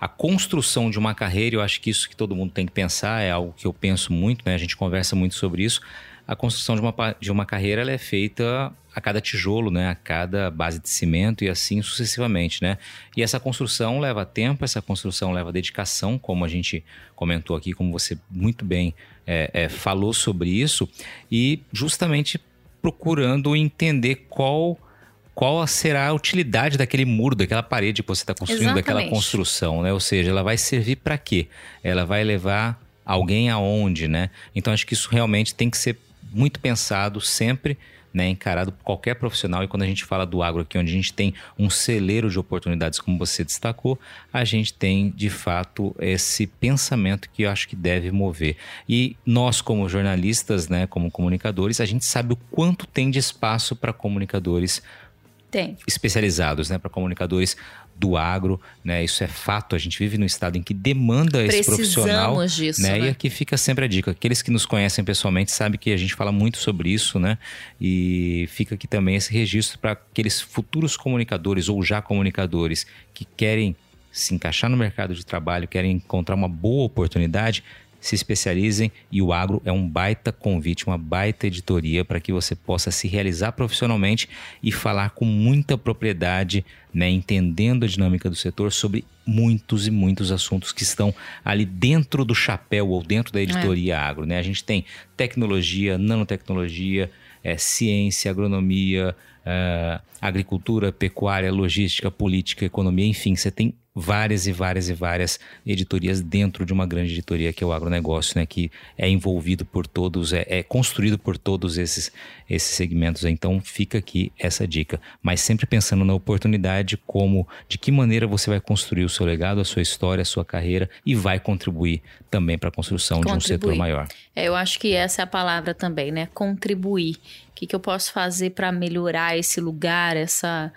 a construção de uma carreira, eu acho que isso que todo mundo tem que pensar, é algo que eu penso muito, né? A gente conversa muito sobre isso. A construção de uma, de uma carreira é feita a cada tijolo, né? A cada base de cimento e assim sucessivamente, né? E essa construção leva tempo, essa construção leva dedicação, como a gente comentou aqui, como você muito bem é, é, falou sobre isso, e justamente procurando entender qual qual será a utilidade daquele muro, daquela parede que você está construindo, daquela Exatamente. construção, né? Ou seja, ela vai servir para quê? Ela vai levar alguém aonde, né? Então acho que isso realmente tem que ser muito pensado sempre, né? Encarado por qualquer profissional. E quando a gente fala do agro aqui, onde a gente tem um celeiro de oportunidades, como você destacou, a gente tem de fato esse pensamento que eu acho que deve mover. E nós, como jornalistas, né? Como comunicadores, a gente sabe o quanto tem de espaço para comunicadores Tem. especializados, né, para comunicadores do agro, né? Isso é fato. A gente vive num estado em que demanda esse Precisamos profissional, disso, né? né? E aqui fica sempre a dica. Aqueles que nos conhecem pessoalmente sabem que a gente fala muito sobre isso, né? E fica aqui também esse registro para aqueles futuros comunicadores ou já comunicadores que querem se encaixar no mercado de trabalho, querem encontrar uma boa oportunidade, se especializem e o agro é um baita convite, uma baita editoria para que você possa se realizar profissionalmente e falar com muita propriedade, né, entendendo a dinâmica do setor sobre muitos e muitos assuntos que estão ali dentro do chapéu ou dentro da editoria agro, né? A gente tem tecnologia, nanotecnologia, é, ciência, agronomia, é, agricultura, pecuária, logística, política, economia, enfim, você tem várias e várias e várias editorias dentro de uma grande editoria que é o agronegócio, né? Que é envolvido por todos, é, é construído por todos esses, esses segmentos. Então fica aqui essa dica. Mas sempre pensando na oportunidade, como, de que maneira você vai construir o seu legado, a sua história, a sua carreira e vai contribuir também para a construção de um setor Contribuir. maior. É, eu acho que essa é a palavra também, né? Contribuir. O que, que eu posso fazer para melhorar esse lugar, essa,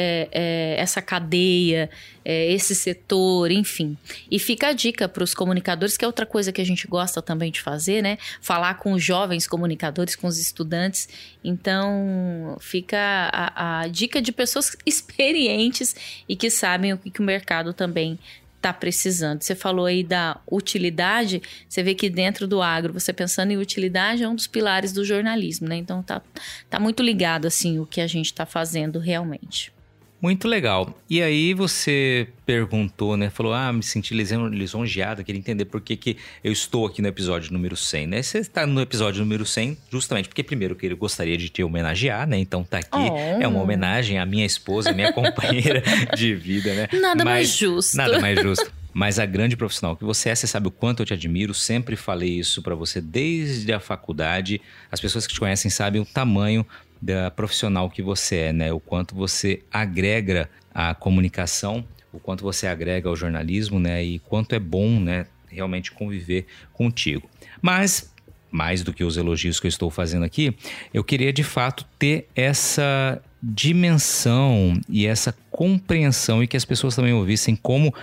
é, é, essa cadeia, é, esse setor, enfim. E fica a dica para os comunicadores, que é outra coisa que a gente gosta também de fazer, né? Falar com os jovens comunicadores, com os estudantes. Então, fica a, a dica de pessoas experientes e que sabem o que, que o mercado também está precisando. Você falou aí da utilidade, você vê que dentro do agro, você pensando em utilidade é um dos pilares do jornalismo, né? Então tá, tá muito ligado assim o que a gente está fazendo realmente. Muito legal. E aí você perguntou, né? Falou, ah, me senti lison- lisonjeado, queria entender por que, que eu estou aqui no episódio número 100, né? Você está no episódio número 100 justamente porque primeiro que eu gostaria de te homenagear, né? Então tá aqui, Oh. é uma homenagem à minha esposa, minha companheira de vida, né? Nada mais Mas- justo. Nada mais justo. Mas a grande profissional que você é, você sabe o quanto eu te admiro, sempre falei isso pra você desde a faculdade. As pessoas que te conhecem sabem o tamanho da profissional que você é, né? O quanto você agrega à comunicação, o quanto você agrega ao jornalismo, né? E quanto é bom, né? Realmente conviver contigo. Mas mais do que os elogios que eu estou fazendo aqui, eu queria de fato ter essa dimensão e essa compreensão e que as pessoas também ouvissem como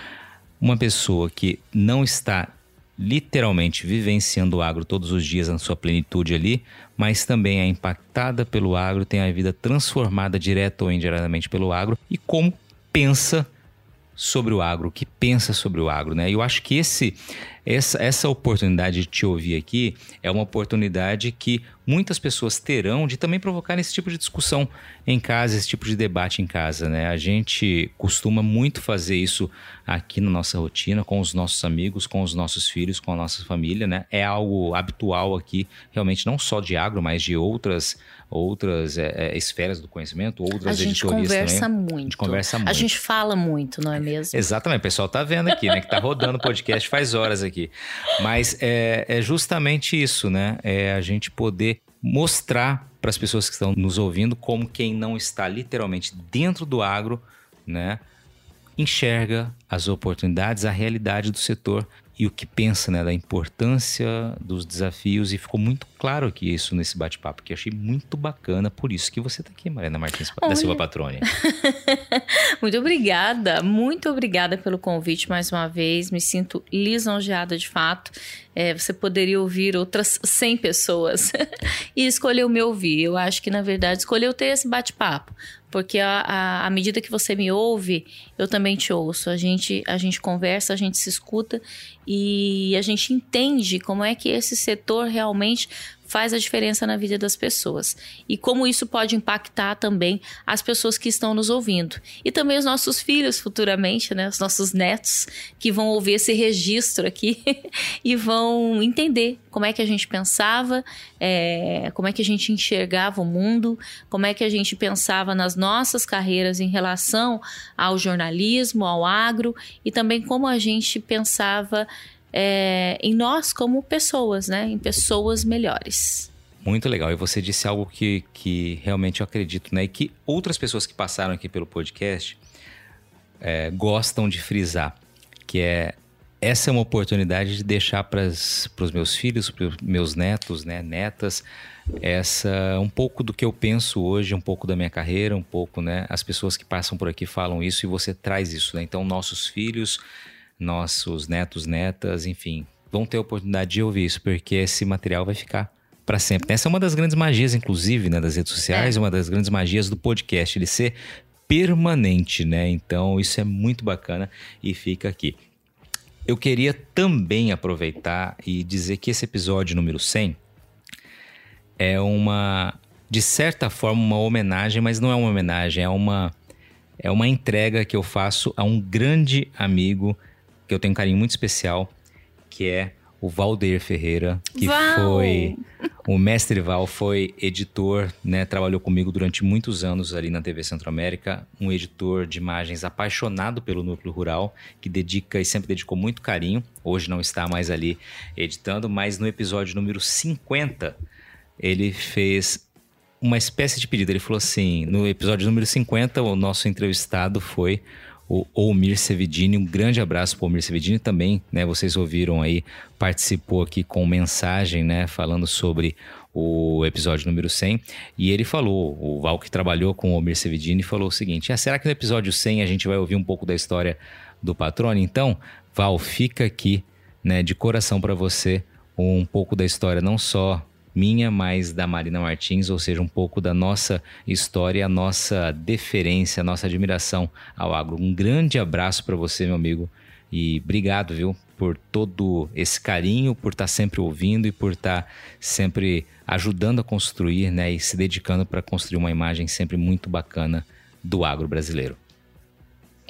uma pessoa que não está literalmente vivenciando o agro todos os dias na sua plenitude ali, mas também é impactada pelo agro, tem a vida transformada direta ou indiretamente pelo agro e como pensa sobre o agro, o que pensa sobre o agro, né? Eu acho que esse essa, essa oportunidade de te ouvir aqui é uma oportunidade que muitas pessoas terão de também provocar esse tipo de discussão em casa, esse tipo de debate em casa, né? A gente costuma muito fazer isso aqui na nossa rotina, com os nossos amigos, com os nossos filhos, com a nossa família, né? É algo habitual aqui, realmente não só de agro, mas de outras outras é, é, esferas do conhecimento, outras a gente conversa também. Muito. A gente conversa muito. A gente fala muito, não é mesmo? Exatamente, o pessoal tá vendo aqui, né? Que tá rodando o podcast faz horas aqui. Mas é, é justamente isso, né? É a gente poder mostrar para as pessoas que estão nos ouvindo como quem não está literalmente dentro do agro, né? Enxerga as oportunidades, a realidade do setor e o que pensa né, da importância dos desafios e ficou muito claro aqui isso nesse bate-papo que eu achei muito bacana, por isso que você está aqui, Mariana Martins Olha. da Silva Patrone. muito obrigada, muito obrigada pelo convite mais uma vez, me sinto lisonjeada de fato. É, você poderia ouvir outras 100 pessoas e escolheu me ouvir. Eu acho que, na verdade, escolheu ter esse bate-papo. Porque a, à medida que você me ouve, eu também te ouço. A gente, a gente conversa, a gente se escuta e a gente entende como é que esse setor realmente faz a diferença na vida das pessoas. E como isso pode impactar também as pessoas que estão nos ouvindo. E também os nossos filhos futuramente, né, os nossos netos que vão ouvir esse registro aqui e vão entender como é que a gente pensava, é, como é que a gente enxergava o mundo, como é que a gente pensava nas nossas carreiras em relação ao jornalismo, ao agro e também como a gente pensava é, em nós como pessoas, né? Em pessoas melhores. Muito legal. E você disse algo que, que realmente eu acredito, né? E que outras pessoas que passaram aqui pelo podcast é, gostam de frisar, que é essa é uma oportunidade de deixar para os meus filhos, para os meus netos, né, netas, essa um pouco do que eu penso hoje, um pouco da minha carreira, um pouco, né, as pessoas que passam por aqui falam isso e você traz isso, né? Então nossos filhos nossos netos, netas, enfim, vão ter a oportunidade de ouvir isso, porque esse material vai ficar para sempre. Essa é uma das grandes magias, inclusive, né, das redes sociais, é. uma das grandes magias do podcast, ele ser permanente, né? Então, isso é muito bacana e fica aqui. Eu queria também aproveitar e dizer que esse episódio número 100 é uma, de certa forma, uma homenagem, mas não é uma homenagem, é uma, é uma entrega que eu faço a um grande amigo que eu tenho um carinho muito especial, que é o Valdeir Ferreira, que Val! foi o mestre Val, foi editor, né? Trabalhou comigo durante muitos anos ali na TV Centro-América, um editor de imagens apaixonado pelo núcleo rural, que dedica e sempre dedicou muito carinho. Hoje não está mais ali editando, mas no episódio número 50 ele fez uma espécie de pedido. Ele falou assim: no episódio número 50, o nosso entrevistado foi o Omir Sevidini. Um grande abraço para o Omir Sevidini também, né? Vocês ouviram aí, participou aqui com mensagem, né? Falando sobre o episódio número 100. E ele falou, o Val que trabalhou com o Omir Sevidini, falou o seguinte: ah, será que no episódio 100 a gente vai ouvir um pouco da história do Patrone? Então, Val, fica aqui, né? De coração para você um pouco da história, não só minha, mas da Marina Martins, ou seja, um pouco da nossa história, a nossa deferência, a nossa admiração ao agro. Um grande abraço para você, meu amigo, e obrigado, viu, por todo esse carinho, por estar tá sempre ouvindo e por estar tá sempre ajudando a construir, né, e se dedicando para construir uma imagem sempre muito bacana do agro brasileiro.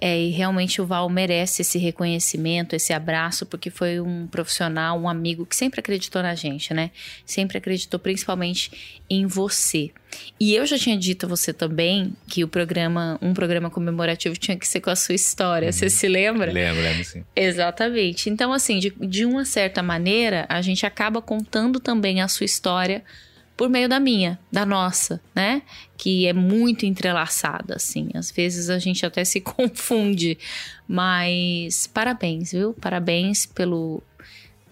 É, e realmente o Val merece esse reconhecimento, esse abraço, porque foi um profissional, um amigo que sempre acreditou na gente, né? Sempre acreditou principalmente em você. E eu já tinha dito a você também que o programa, um programa comemorativo tinha que ser com a sua história. Você se lembra? Lembro, lembro sim. Exatamente. Então, assim, de, de uma certa maneira, a gente acaba contando também a sua história por meio da minha, da nossa, né? Que é muito entrelaçada, assim. Às vezes a gente até se confunde, mas parabéns, viu? Parabéns pelo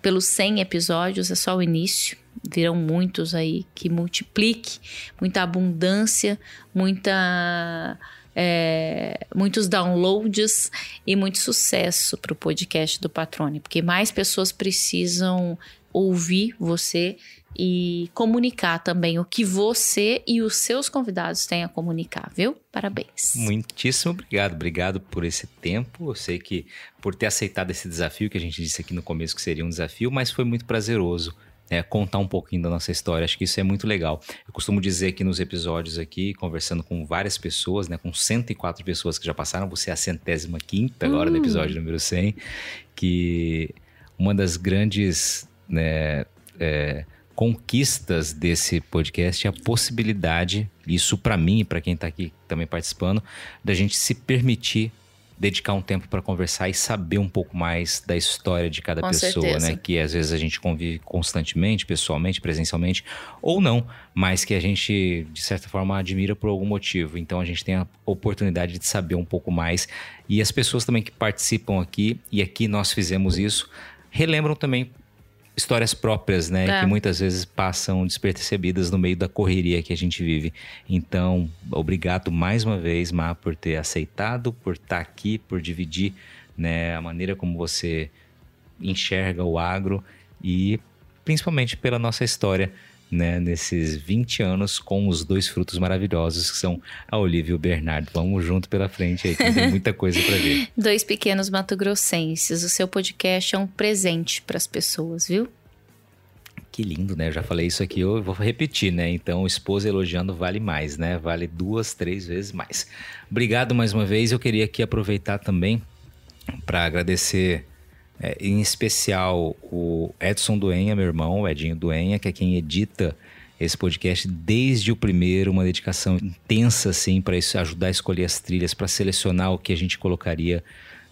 pelos 100 episódios, é só o início. Virão muitos aí que multiplique, muita abundância, muita é, muitos downloads e muito sucesso para o podcast do Patrone, porque mais pessoas precisam ouvir você e comunicar também o que você e os seus convidados têm a comunicar, viu? Parabéns. Muitíssimo obrigado. Obrigado por esse tempo. Eu sei que por ter aceitado esse desafio que a gente disse aqui no começo que seria um desafio, mas foi muito prazeroso é, contar um pouquinho da nossa história. Acho que isso é muito legal. Eu costumo dizer que nos episódios aqui, conversando com várias pessoas, né, com 104 pessoas que já passaram, você é a centésima quinta agora do episódio número 100, que uma das grandes né, é, conquistas desse podcast é a possibilidade, isso para mim e para quem está aqui também participando, da gente se permitir dedicar um tempo para conversar e saber um pouco mais da história de cada Com pessoa, certeza. né? Que às vezes a gente convive constantemente, pessoalmente, presencialmente, ou não, mas que a gente, de certa forma, admira por algum motivo. Então a gente tem a oportunidade de saber um pouco mais. E as pessoas também que participam aqui, e aqui nós fizemos isso, relembram também histórias próprias, né? É. Que muitas vezes passam despercebidas no meio da correria que a gente vive. Então, obrigado mais uma vez, Má, por ter aceitado, por estar aqui, por dividir né, a maneira como você enxerga o agro e principalmente pela nossa história. Né, nesses 20 anos com os dois frutos maravilhosos que são a Olivia e o Bernardo. Vamos junto pela frente aí, que tem muita coisa para ver. Dois pequenos mato-grossenses. O seu podcast é um presente para as pessoas, viu? Que lindo, né? Eu já falei isso aqui, eu vou repetir, né? Então, esposa elogiando vale mais, né? Vale duas, três vezes mais. Obrigado mais uma vez. Eu queria aqui aproveitar também para agradecer, é, em especial, o Edson Duenha, meu irmão, o Edinho Duenha, que é quem edita esse podcast desde o primeiro, uma dedicação intensa, assim, para ajudar a escolher as trilhas, para selecionar o que a gente colocaria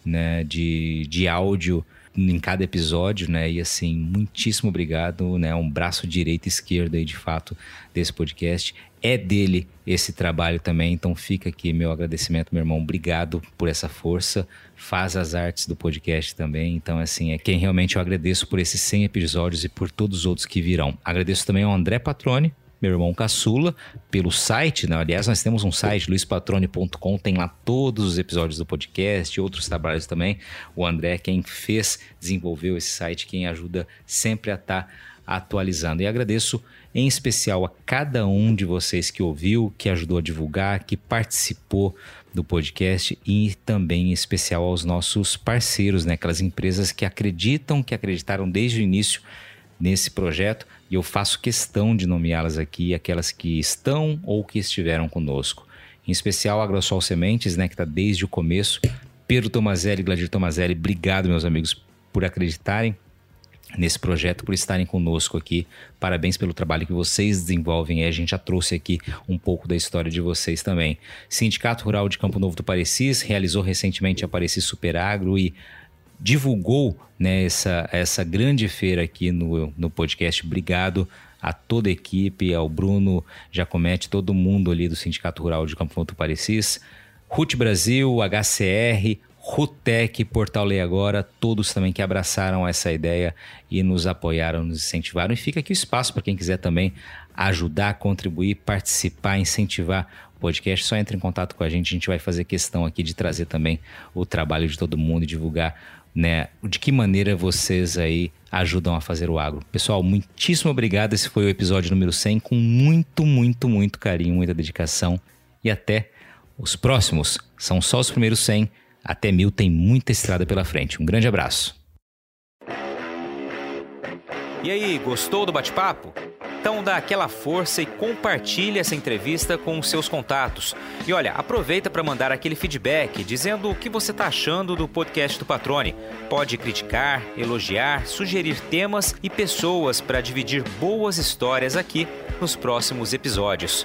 né, de, de áudio em cada episódio, né? E assim, muitíssimo obrigado, né? Um braço direito e esquerdo aí, de fato, desse podcast. É dele esse trabalho também, então fica aqui meu agradecimento, meu irmão. Obrigado por essa força. Faz as artes do podcast também. Então, assim, é quem realmente eu agradeço por esses 100 episódios e por todos os outros que virão. Agradeço também ao André Patrone, meu irmão Caçula, pelo site, né? aliás, nós temos um site, luispatrone.com, tem lá todos os episódios do podcast, outros trabalhos também. O André, quem fez, desenvolveu esse site, quem ajuda sempre a estar atualizando. E agradeço em especial a cada um de vocês que ouviu, que ajudou a divulgar, que participou do podcast e também em especial aos nossos parceiros, né? aquelas empresas que acreditam, que acreditaram desde o início nesse projeto e eu faço questão de nomeá-las aqui, aquelas que estão ou que estiveram conosco. Em especial a Agrosol Sementes, né, que está desde o começo. Pedro Tomazelli, Gladir Tomazelli, obrigado, meus amigos, por acreditarem nesse projeto, por estarem conosco aqui. Parabéns pelo trabalho que vocês desenvolvem. A gente já trouxe aqui um pouco da história de vocês também. Sindicato Rural de Campo Novo do Parecis realizou recentemente a Parecis Super Agro e divulgou né, essa, essa grande feira aqui no, no podcast. Obrigado a toda a equipe, ao Bruno Jacomete, todo mundo ali do Sindicato Rural de Campo Novo do Parecis. RUT Brasil, HCR, Rutec, Portal Lei Agora, todos também que abraçaram essa ideia e nos apoiaram, nos incentivaram. E fica aqui o espaço para quem quiser também ajudar, contribuir, participar, incentivar o podcast. Só entre em contato com a gente, a gente vai fazer questão aqui de trazer também o trabalho de todo mundo e divulgar né, de que maneira vocês aí ajudam a fazer o agro. Pessoal, muitíssimo obrigado. Esse foi o episódio número 100 com muito, muito, muito carinho, muita dedicação e até os próximos. São só os primeiros 100. Até mil tem muita estrada pela frente. Um grande abraço. E aí, gostou do bate-papo? Então dá aquela força e compartilhe essa entrevista com os seus contatos. E olha, aproveita para mandar aquele feedback dizendo o que você está achando do podcast do Patrone. Pode criticar, elogiar, sugerir temas e pessoas para dividir boas histórias aqui nos próximos episódios.